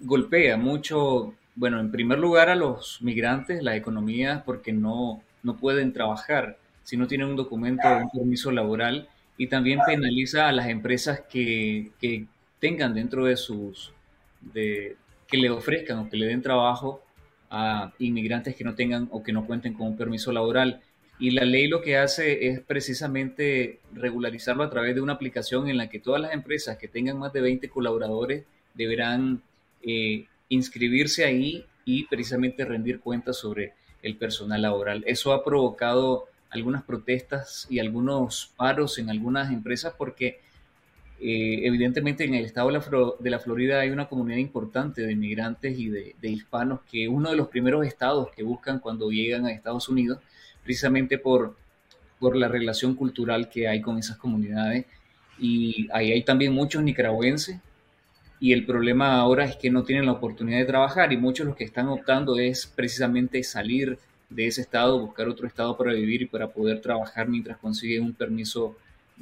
Golpea mucho, bueno, en primer lugar a los migrantes, las economías, porque no, no pueden trabajar si no tienen un documento o un permiso laboral y también penaliza a las empresas que, que tengan dentro de sus, de, que le ofrezcan o que le den trabajo a inmigrantes que no tengan o que no cuenten con un permiso laboral. Y la ley lo que hace es precisamente regularizarlo a través de una aplicación en la que todas las empresas que tengan más de 20 colaboradores deberán eh, inscribirse ahí y precisamente rendir cuentas sobre el personal laboral. Eso ha provocado algunas protestas y algunos paros en algunas empresas porque eh, evidentemente en el estado de la, Florida hay una comunidad importante de inmigrantes y de, hispanos que uno de los primeros estados que buscan cuando llegan a Estados Unidos, precisamente por, por la relación cultural que hay con esas comunidades. Y ahí hay también muchos nicaragüenses y el problema ahora es que no tienen la oportunidad de trabajar y muchos los que están optando es precisamente salir de ese estado, buscar otro estado para vivir y para poder trabajar mientras consiguen un permiso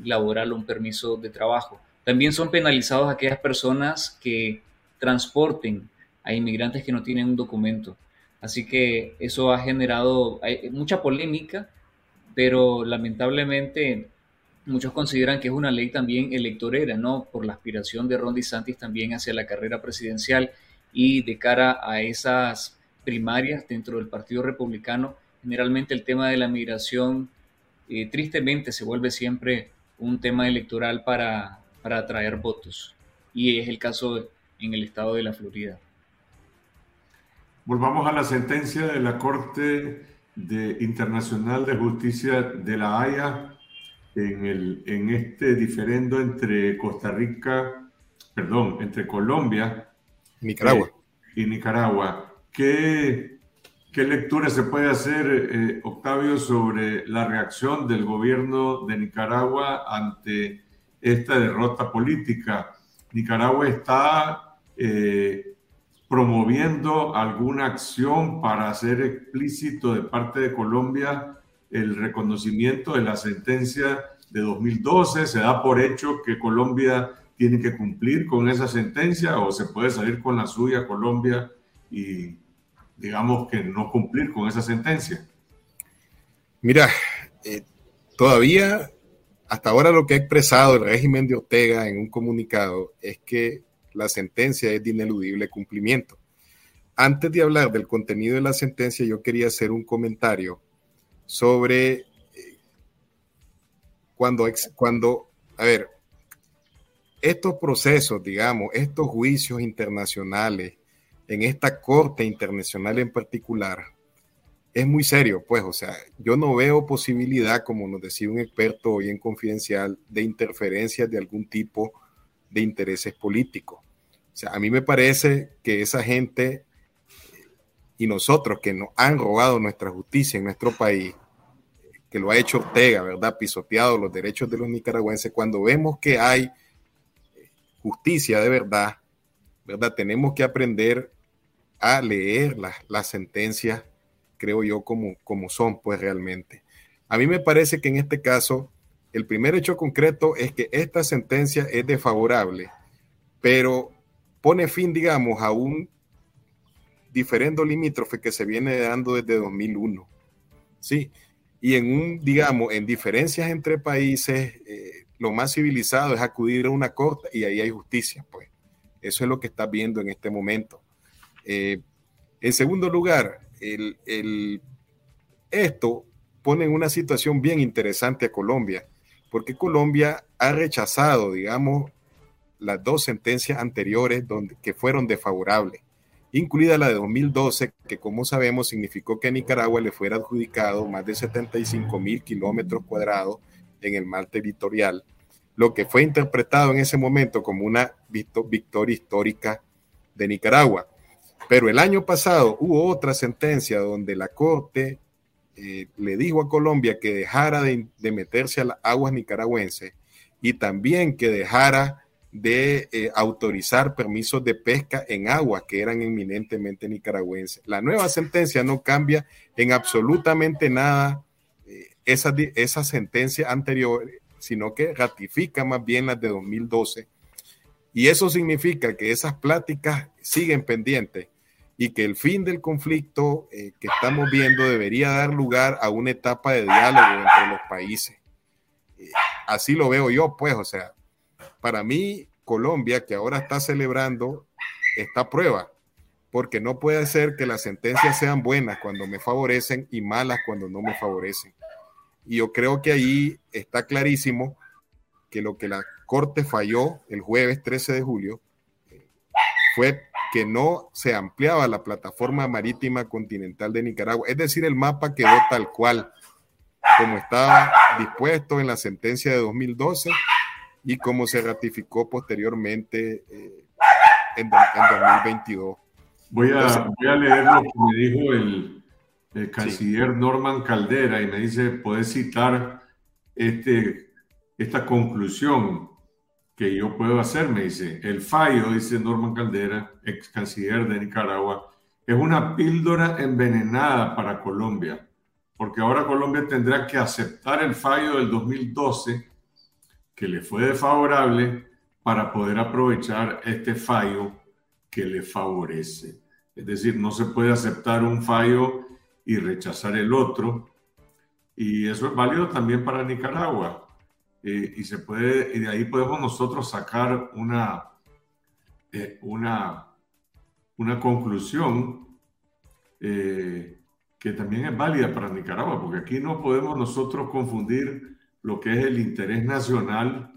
laboral o un permiso de trabajo. También son penalizados aquellas personas que transporten a inmigrantes que no tienen un documento. Así que eso ha generado mucha polémica, pero lamentablemente muchos consideran que es una ley también electorera, ¿no? Por la aspiración de Ron DeSantis también hacia la carrera presidencial y de cara a esas primarias dentro del Partido Republicano, generalmente el tema de la migración eh, tristemente se vuelve siempre un tema electoral para, para atraer votos. Y es el caso en el estado de la Florida. Volvamos a la sentencia de la Corte de Internacional de Justicia de la Haya en, el, en este diferendo entre Costa Rica, perdón, entre Colombia Nicaragua. Eh, y Nicaragua. ¿Qué, ¿Qué lectura se puede hacer, eh, Octavio, sobre la reacción del gobierno de Nicaragua ante esta derrota política. Nicaragua está eh, promoviendo alguna acción para hacer explícito de parte de Colombia el reconocimiento de la sentencia de 2012. Se da por hecho que Colombia tiene que cumplir con esa sentencia o se puede salir con la suya Colombia y digamos que no cumplir con esa sentencia. Mira, eh, todavía hasta ahora lo que ha expresado el régimen de Ortega en un comunicado es que la sentencia es de ineludible cumplimiento. Antes de hablar del contenido de la sentencia, yo quería hacer un comentario sobre eh, cuando, cuando, a ver, estos procesos, digamos, estos juicios internacionales, en esta Corte Internacional en particular, es muy serio, pues, o sea, yo no veo posibilidad, como nos decía un experto hoy en Confidencial, de interferencias de algún tipo de intereses políticos. Sea, a mí me parece que esa gente y nosotros que nos han robado nuestra justicia en nuestro país, que lo ha hecho Ortega, ¿verdad? Pisoteado los derechos de los nicaragüenses, cuando vemos que hay justicia de verdad, ¿verdad? Tenemos que aprender a leer las, las sentencias creo yo, como, como son, pues realmente. A mí me parece que en este caso, el primer hecho concreto es que esta sentencia es desfavorable, pero pone fin, digamos, a un diferendo limítrofe que se viene dando desde 2001. Sí, y en un, digamos, en diferencias entre países, eh, lo más civilizado es acudir a una corte y ahí hay justicia, pues. Eso es lo que está viendo en este momento. Eh, en segundo lugar, el, esto pone en una situación bien interesante a Colombia, porque Colombia ha rechazado, digamos, las dos sentencias anteriores donde, que fueron desfavorables, incluida la de 2012, que como sabemos significó que a Nicaragua le fuera adjudicado más de 75 mil kilómetros cuadrados en el mar territorial, lo que fue interpretado en ese momento como una victoria histórica de Nicaragua. Pero el año pasado hubo otra sentencia donde la Corte eh, le dijo a Colombia que dejara de, meterse a las aguas nicaragüenses y también que dejara de eh, autorizar permisos de pesca en aguas que eran eminentemente nicaragüenses. La nueva sentencia no cambia en absolutamente nada eh, esa, esa sentencia anterior, sino que ratifica más bien las de 2012. Y eso significa que esas pláticas siguen pendientes y que el fin del conflicto eh, que estamos viendo debería dar lugar a una etapa de diálogo entre los países. así lo veo yo, pues, o sea, para mí, Colombia, que ahora está celebrando esta prueba, porque no puede ser que las sentencias sean buenas cuando me favorecen y malas cuando no me favorecen. Y yo creo que ahí está clarísimo que lo que la Corte falló el jueves 13 de julio fue que no se ampliaba la plataforma marítima continental de Nicaragua. Es decir, el mapa quedó tal cual, como estaba dispuesto en la sentencia de 2012 y como se ratificó posteriormente eh, en, 2022. Voy a, voy a, leer lo que me dijo el, canciller Norman Caldera y me dice, puedes citar este, esta conclusión que yo puedo hacer, me dice, el fallo, dice Norman Caldera, ex canciller de Nicaragua, es una píldora envenenada para Colombia, porque ahora Colombia tendrá que aceptar el fallo del 2012 que le fue desfavorable para poder aprovechar este fallo que le favorece. Es decir, no se puede aceptar un fallo y rechazar el otro. Y eso es válido también para Nicaragua. Eh, y, se puede, y de ahí podemos nosotros sacar una, eh, una, una conclusión eh, que también es válida para Nicaragua, porque aquí no podemos nosotros confundir lo que es el interés nacional,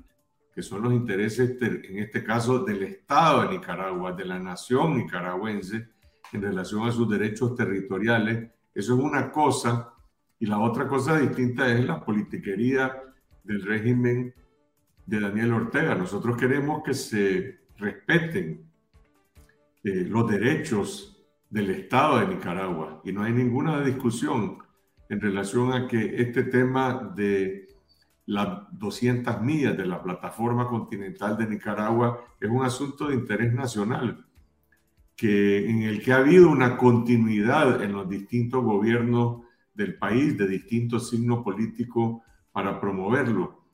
que son los intereses, en este caso, del Estado de Nicaragua, de la nación nicaragüense, en relación a sus derechos territoriales. Eso es una cosa. Y la otra cosa distinta es la politiquería del régimen de Daniel Ortega. Nosotros queremos que se respeten eh, los derechos del Estado de Nicaragua y no hay ninguna discusión en relación a que este tema de las 200 millas de la plataforma continental de Nicaragua es un asunto de interés nacional, que, en el que ha habido una continuidad en los distintos gobiernos del país, de distintos signos políticos, para promoverlo.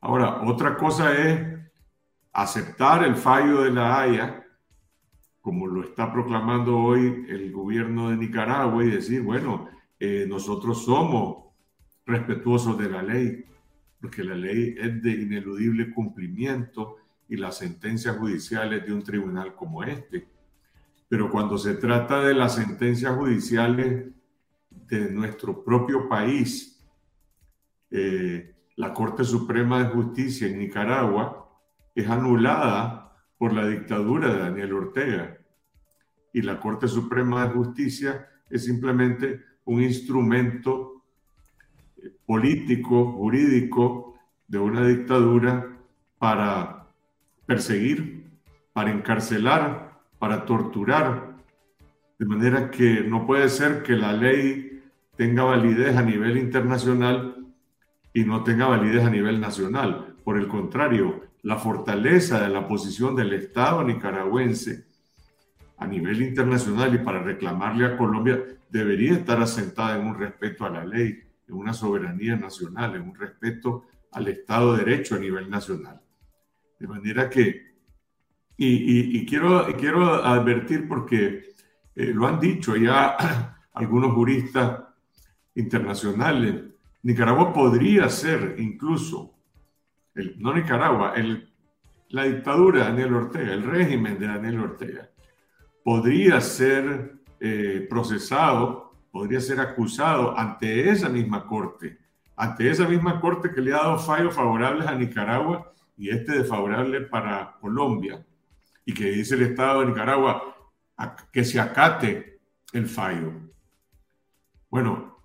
Ahora, otra cosa es aceptar el fallo de la Haya, como lo está proclamando hoy el gobierno de Nicaragua, y decir, bueno, eh, nosotros somos respetuosos de la ley porque la ley es de ineludible cumplimiento y las sentencias judiciales de un tribunal como este. Pero cuando se trata de las sentencias judiciales de nuestro propio país, eh, la Corte Suprema de Justicia en Nicaragua es anulada por la dictadura de Daniel Ortega. Y la Corte Suprema de Justicia es simplemente un instrumento político, jurídico de una dictadura para perseguir, para encarcelar, para torturar. De manera que no puede ser que la ley tenga validez a nivel internacional y no tenga validez a nivel nacional. Por el contrario, la fortaleza de la posición del Estado nicaragüense a nivel internacional y para reclamarle a Colombia debería estar asentada en un respeto a la ley en una soberanía nacional, en un respeto al Estado de Derecho a nivel nacional. De manera que, y, quiero, quiero advertir porque eh, lo han dicho ya [CLEARS THROAT] algunos juristas internacionales, Nicaragua podría ser incluso, el, no Nicaragua, el, la dictadura de Daniel Ortega, el régimen de Daniel Ortega, podría ser eh, procesado podría ser acusado ante esa misma corte, ante esa misma corte que le ha dado fallos favorables a Nicaragua y este desfavorable para Colombia, y que dice el Estado de Nicaragua que se acate el fallo. Bueno,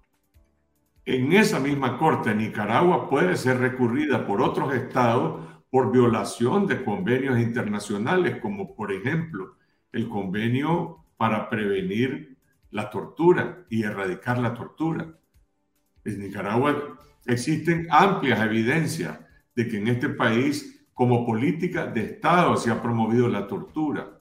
en esa misma corte Nicaragua puede ser recurrida por otros estados por violación de convenios internacionales, como por ejemplo el convenio para prevenir la tortura y erradicar la tortura. En Nicaragua existen amplias evidencias de que en este país como política de Estado se ha promovido la tortura.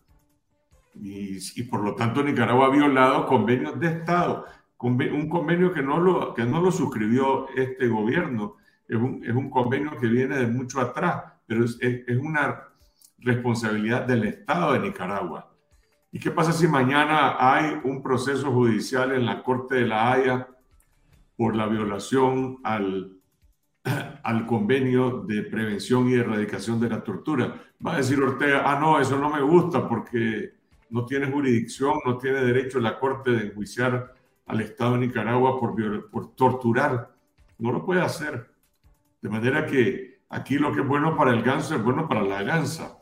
Y, por lo tanto Nicaragua ha violado convenios de Estado, un convenio que no lo, que no lo suscribió este gobierno, es un, es un convenio que viene de mucho atrás, pero es, es, una responsabilidad del Estado de Nicaragua. ¿Y qué pasa si mañana hay un proceso judicial en la Corte de la Haya por la violación al, [CLEARS THROAT] al convenio de prevención y erradicación de la tortura? Va a decir Ortega, ah, no, eso no me gusta porque no tiene jurisdicción, no tiene derecho la Corte de enjuiciar al Estado de Nicaragua por, por torturar. No lo puede hacer. De manera que aquí lo que es bueno para el ganso es bueno para la gansa.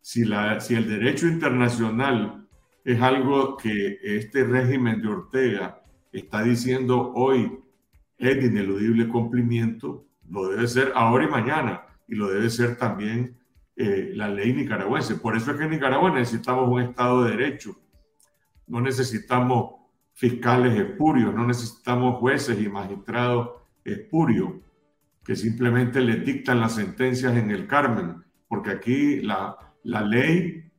Si, la, si el derecho internacional es algo que este régimen de Ortega está diciendo hoy es ineludible cumplimiento, lo debe ser ahora y mañana, y lo debe ser también eh, la ley nicaragüense. Por eso es que en Nicaragua necesitamos un Estado de Derecho. No necesitamos fiscales espurios, no necesitamos jueces y magistrados espurios que simplemente le dictan las sentencias en el Carmen, porque aquí la, la ley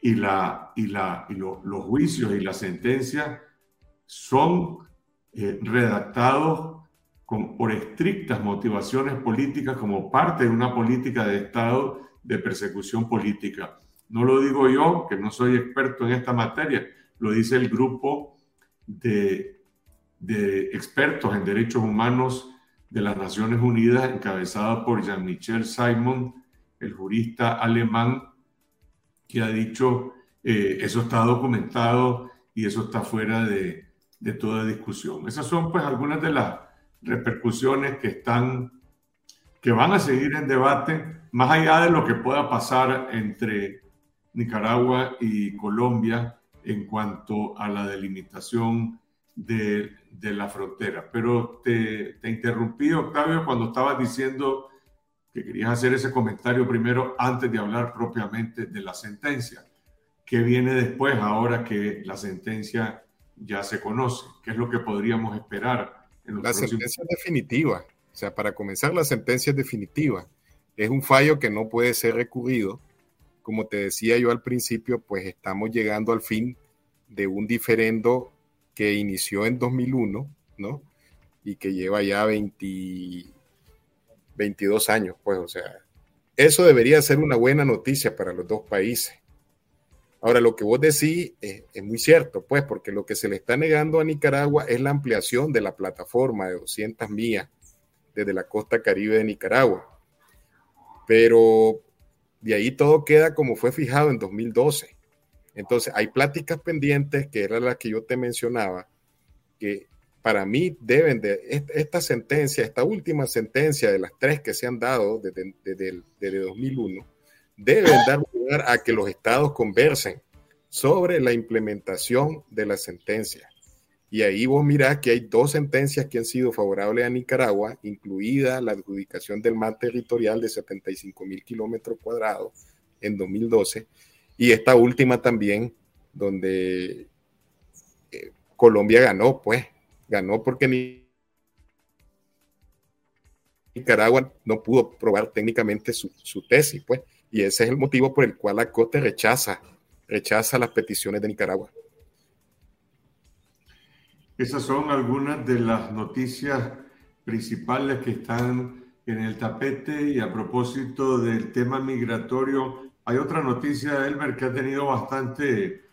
y, la, y, la, y los juicios y las sentencias son eh, redactados con, por estrictas motivaciones políticas como parte de una política de Estado de persecución política. No lo digo yo, que no soy experto en esta materia, lo dice el grupo de, de expertos en derechos humanos de las Naciones Unidas, encabezado por Jean-Michel Simon, el jurista alemán, que ha dicho, eh, eso está documentado y eso está fuera de, de, toda discusión. Esas son pues algunas de las repercusiones que están, que van a seguir en debate, más allá de lo que pueda pasar entre Nicaragua y Colombia en cuanto a la delimitación de, de la frontera. Pero te, te, interrumpí, Octavio, cuando estabas diciendo que querías hacer ese comentario primero antes de hablar propiamente de la sentencia. ¿Qué viene después ahora que la sentencia ya se conoce? ¿Qué es lo que podríamos esperar? En los la sentencia es definitiva. O sea, para comenzar, la sentencia es definitiva. Es un fallo que no puede ser recurrido. Como te decía yo al principio, pues estamos llegando al fin de un diferendo que inició en 2001, ¿no? Y que lleva ya 20, 22 años, pues, o sea, eso debería ser una buena noticia para los dos países. Ahora, lo que vos decís es, es, muy cierto, pues, porque lo que se le está negando a Nicaragua es la ampliación de la plataforma de 200 millas desde la costa caribe de Nicaragua. Pero de ahí todo queda como fue fijado en 2012. Entonces, hay pláticas pendientes, que era la que yo te mencionaba, que para mí deben de, esta sentencia, esta última sentencia de las tres que se han dado desde, desde, 2001, deben dar lugar a que los estados conversen sobre la implementación de la sentencia. Y ahí vos mirás que hay dos sentencias que han sido favorables a Nicaragua, incluida la adjudicación del mar territorial de 75 mil kilómetros cuadrados en 2012, y esta última también, donde eh, Colombia ganó, pues, ganó porque Nicaragua no pudo probar técnicamente su, su, tesis, pues, y ese es el motivo por el cual la Corte rechaza, rechaza las peticiones de Nicaragua. Esas son algunas de las noticias principales que están en el tapete y a propósito del tema migratorio, hay otra noticia, Elmer, que ha tenido bastante,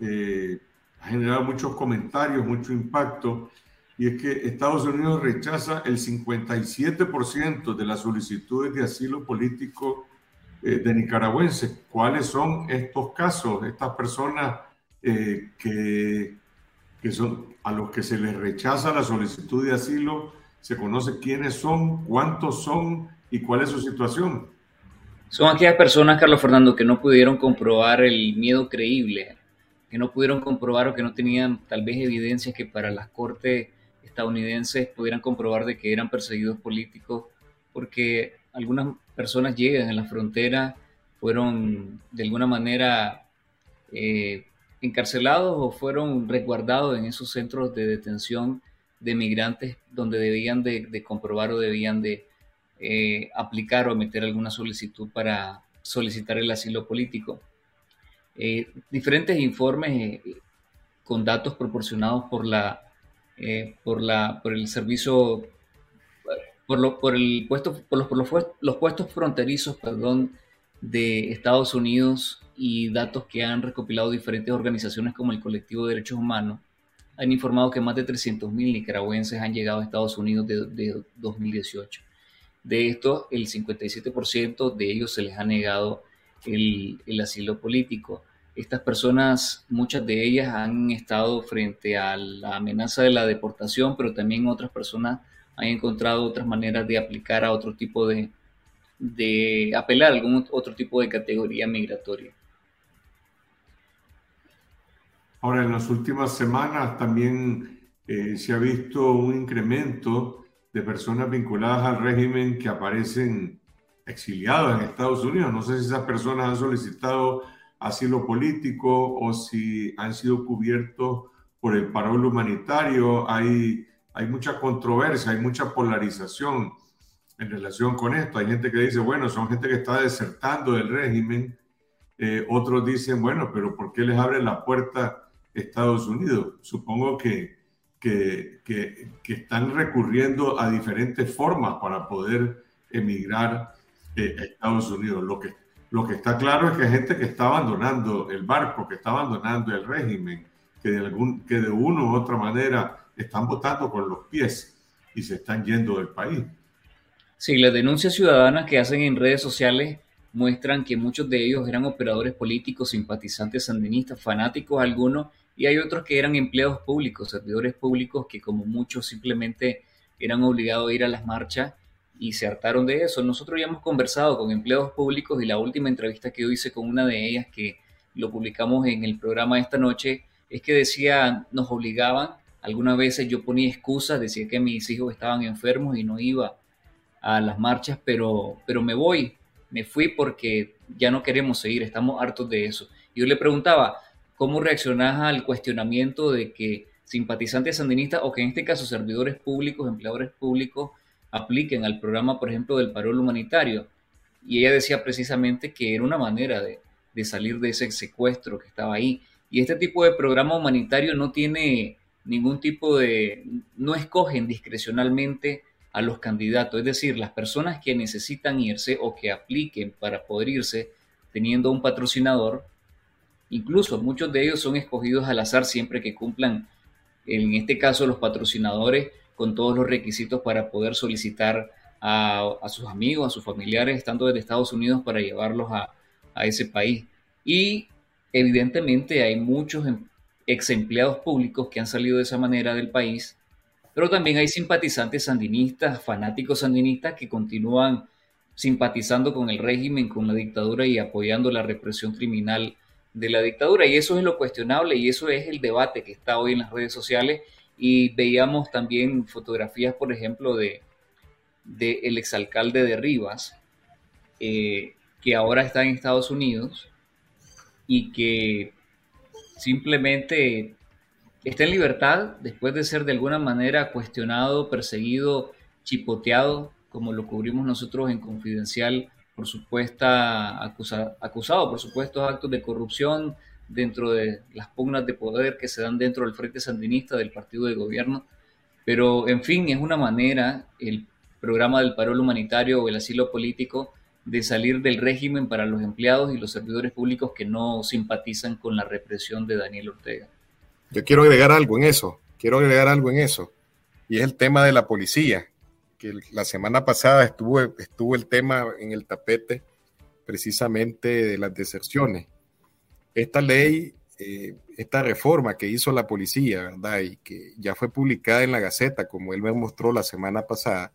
eh, ha generado muchos comentarios, mucho impacto, y es que Estados Unidos rechaza el 57% de las solicitudes de asilo político eh, de nicaragüenses. ¿Cuáles son estos casos, estas personas eh, que, que son a los que se les rechaza la solicitud de asilo? ¿Se conoce quiénes son, cuántos son y cuál es su situación? Son aquellas personas, Carlos Fernando, que no pudieron comprobar el miedo creíble, que no pudieron comprobar o que no tenían tal vez evidencias que para las cortes estadounidenses pudieran comprobar de que eran perseguidos políticos, porque algunas personas llegan a la frontera, fueron de alguna manera eh, encarcelados o fueron resguardados en esos centros de detención de migrantes donde debían de, comprobar o debían de eh, aplicar o meter alguna solicitud para solicitar el asilo político. Eh, diferentes informes con datos proporcionados por la por la por el servicio por, por el puesto por los, por los, puestos fronterizos perdón de Estados Unidos y datos que han recopilado diferentes organizaciones como el Colectivo de Derechos Humanos, han informado que más de 300.000 nicaragüenses han llegado a Estados Unidos de, 2018. De estos, el 57% de ellos se les ha negado el, el, asilo político. Estas personas, muchas de ellas han estado frente a la amenaza de la deportación, pero también otras personas han encontrado otras maneras de aplicar a otro tipo de, de apelar a algún otro tipo de categoría migratoria. Ahora, en las últimas semanas también eh, se ha visto un incremento de personas vinculadas al régimen que aparecen exiliadas en Estados Unidos. No sé si esas personas han solicitado asilo político o si han sido cubiertos por el parol humanitario. Hay, hay mucha controversia, hay mucha polarización en relación con esto. Hay gente que dice, bueno, son gente que está desertando del régimen. Eh, otros dicen, bueno, pero ¿por qué les abre la puerta Estados Unidos? Supongo que, que, que, están recurriendo a diferentes formas para poder emigrar eh, a Estados Unidos. Lo que, lo que está claro es que hay gente que está abandonando el barco, que está abandonando el régimen, que de, algún, que de una u otra manera están votando con los pies y se están yendo del país. Sí, las denuncias ciudadanas que hacen en redes sociales muestran que muchos de ellos eran operadores políticos, simpatizantes sandinistas, fanáticos algunos, y hay otros que eran empleados públicos, servidores públicos que como muchos simplemente eran obligados a ir a las marchas y se hartaron de eso. Nosotros ya hemos conversado con empleados públicos y la última entrevista que yo hice con una de ellas, que lo publicamos en el programa esta noche, es que decía, nos obligaban, algunas veces yo ponía excusas, decía que mis hijos estaban enfermos y no iba a las marchas, pero, pero me voy, me fui porque ya no queremos seguir, estamos hartos de eso. Yo le preguntaba, ¿cómo reaccionás al cuestionamiento de que simpatizantes sandinistas o que en este caso servidores públicos, empleadores públicos, apliquen al programa, por ejemplo, del parol humanitario? Y ella decía precisamente que era una manera de, salir de ese secuestro que estaba ahí. Y este tipo de programa humanitario no tiene ningún tipo de, no escogen discrecionalmente a los candidatos, es decir, las personas que necesitan irse o que apliquen para poder irse teniendo un patrocinador, incluso muchos de ellos son escogidos al azar siempre que cumplan, en este caso los patrocinadores, con todos los requisitos para poder solicitar a, sus amigos, a sus familiares, estando desde Estados Unidos para llevarlos a, ese país. Y evidentemente hay muchos em, ex empleados públicos que han salido de esa manera del país pero también hay simpatizantes sandinistas, fanáticos sandinistas que continúan simpatizando con el régimen, con la dictadura y apoyando la represión criminal de la dictadura. Y eso es lo cuestionable y eso es el debate que está hoy en las redes sociales. Y veíamos también fotografías, por ejemplo, de, el exalcalde de Rivas, eh, que ahora está en Estados Unidos y que simplemente está en libertad después de ser de alguna manera cuestionado, perseguido, chipoteado, como lo cubrimos nosotros en Confidencial, por supuesta acusado por supuestos actos de corrupción dentro de las pugnas de poder que se dan dentro del Frente Sandinista del partido de gobierno. Pero, en fin, es una manera, el programa del parol humanitario o el asilo político, de salir del régimen para los empleados y los servidores públicos que no simpatizan con la represión de Daniel Ortega. Yo quiero agregar algo en eso, quiero agregar algo en eso, y es el tema de la policía, que la semana pasada estuvo, estuvo el tema en el tapete precisamente de las deserciones. Esta ley, eh, esta reforma que hizo la policía, ¿verdad? Y que ya fue publicada en la Gaceta, como él me mostró la semana pasada,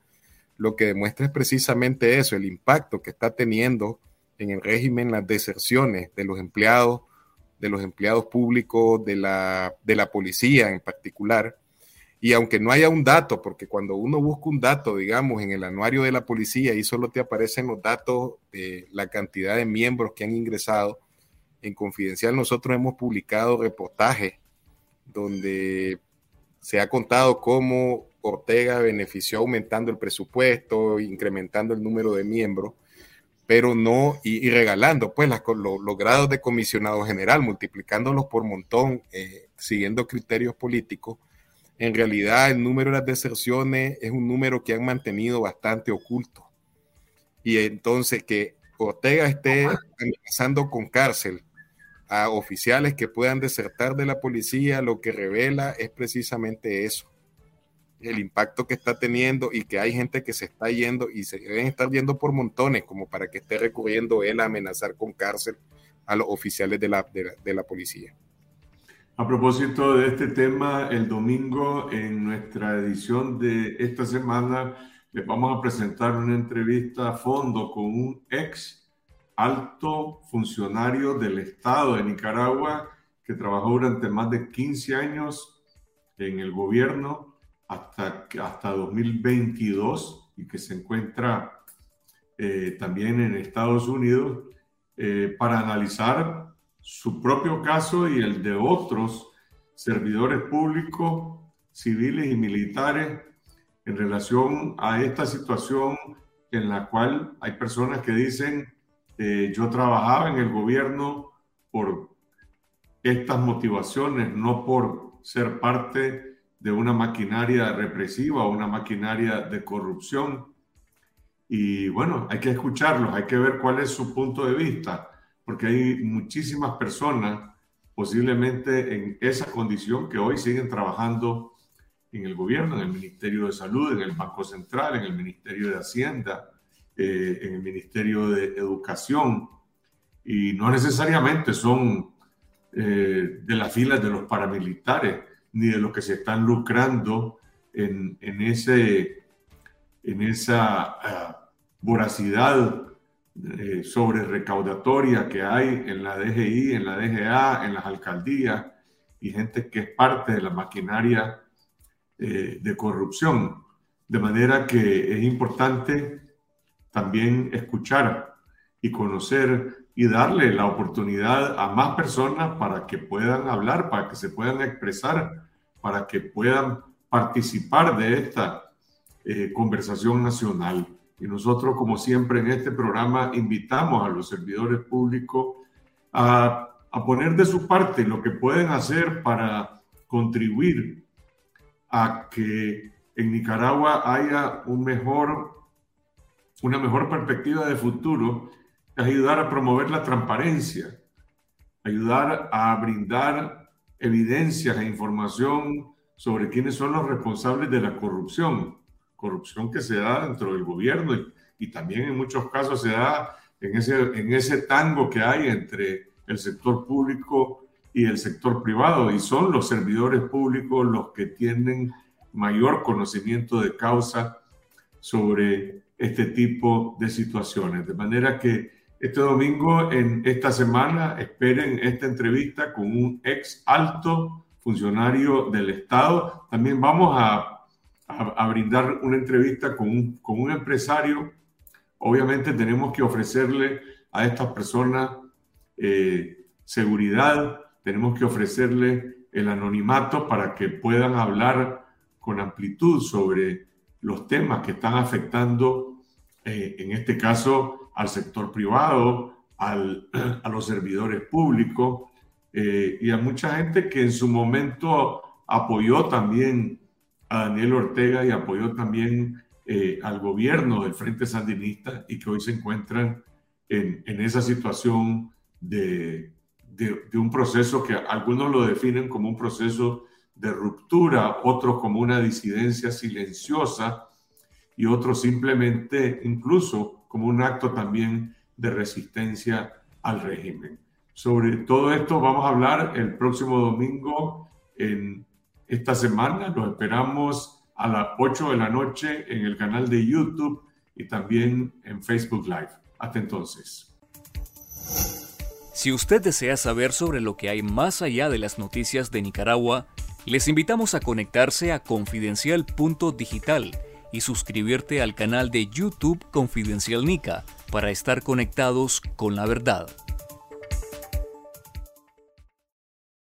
lo que demuestra es precisamente eso, el impacto que está teniendo en el régimen las deserciones de los empleados de los empleados públicos, de la, de la policía en particular. Y aunque no haya un dato, porque cuando uno busca un dato, digamos, en el anuario de la policía y solo te aparecen los datos de la cantidad de miembros que han ingresado, en Confidencial nosotros hemos publicado reportajes donde se ha contado cómo Ortega benefició aumentando el presupuesto, incrementando el número de miembros, pero no, y, regalando pues los grados de comisionado general, multiplicándolos por montón, eh, siguiendo criterios políticos. En realidad el número de las deserciones es un número que han mantenido bastante oculto. Y entonces que Ortega esté amenazando con cárcel a oficiales que puedan desertar de la policía, lo que revela es precisamente eso, el impacto que está teniendo y que hay gente que se está yendo y se deben estar yendo por montones como para que esté recurriendo él a amenazar con cárcel a los oficiales de la, de la, policía. A propósito de este tema, el domingo en nuestra edición de esta semana les vamos a presentar una entrevista a fondo con un ex alto funcionario del Estado de Nicaragua que trabajó durante más de 15 años en el gobierno hasta, hasta 2022 y que se encuentra eh, también en Estados Unidos eh, para analizar su propio caso y el de otros servidores públicos, civiles y militares en relación a esta situación en la cual hay personas que dicen eh, yo trabajaba en el gobierno por estas motivaciones, no por ser parte de una maquinaria represiva o una maquinaria de corrupción. Y bueno, hay que escucharlos, hay que ver cuál es su punto de vista, porque hay muchísimas personas posiblemente en esa condición que hoy siguen trabajando en el gobierno, en el Ministerio de Salud, en el Banco Central, en el Ministerio de Hacienda, eh, en el Ministerio de Educación y no necesariamente son eh, de las filas de los paramilitares ni de los que se están lucrando en, en ese, en esa ah, voracidad eh, sobre recaudatoria que hay en la DGI, en la DGA, en las alcaldías y gente que es parte de la maquinaria de corrupción. De manera que es importante también escuchar y conocer y darle la oportunidad a más personas para que puedan hablar, para que se puedan expresar, para que puedan participar de esta eh, conversación nacional. Y nosotros, como siempre en este programa, invitamos a los servidores públicos a, a poner de su parte lo que pueden hacer para contribuir a que en Nicaragua haya un mejor una mejor perspectiva de futuro es ayudar a promover la transparencia, ayudar a brindar evidencias e información sobre quiénes son los responsables de la corrupción, corrupción que se da dentro del gobierno y, también en muchos casos se da en ese, en ese tango que hay entre el sector público y el sector privado y son los servidores públicos los que tienen mayor conocimiento de causa sobre este tipo de situaciones. De manera que este domingo, en esta semana, esperen esta entrevista con un ex alto funcionario del Estado. También vamos a, a, brindar una entrevista con un, con un empresario. Obviamente tenemos que ofrecerle a estas personas eh, seguridad, tenemos que ofrecerle el anonimato para que puedan hablar con amplitud sobre los temas que están afectando, eh, en este caso, al sector privado, al, [CLEARS THROAT] a los servidores públicos eh, y a mucha gente que en su momento apoyó también a Daniel Ortega y apoyó también eh, al gobierno del Frente Sandinista y que hoy se encuentran en, en esa situación de, de, de, un proceso que algunos lo definen como un proceso de ruptura, otros como una disidencia silenciosa y otros simplemente incluso como un acto también de resistencia al régimen. Sobre todo esto vamos a hablar el próximo domingo en esta semana. Los esperamos a las 8 de la noche en el canal de YouTube y también en Facebook Live. Hasta entonces. Si usted desea saber sobre lo que hay más allá de las noticias de Nicaragua, les invitamos a conectarse a confidencial.digital y suscribirte al canal de YouTube Confidencial Nica para estar conectados con la verdad.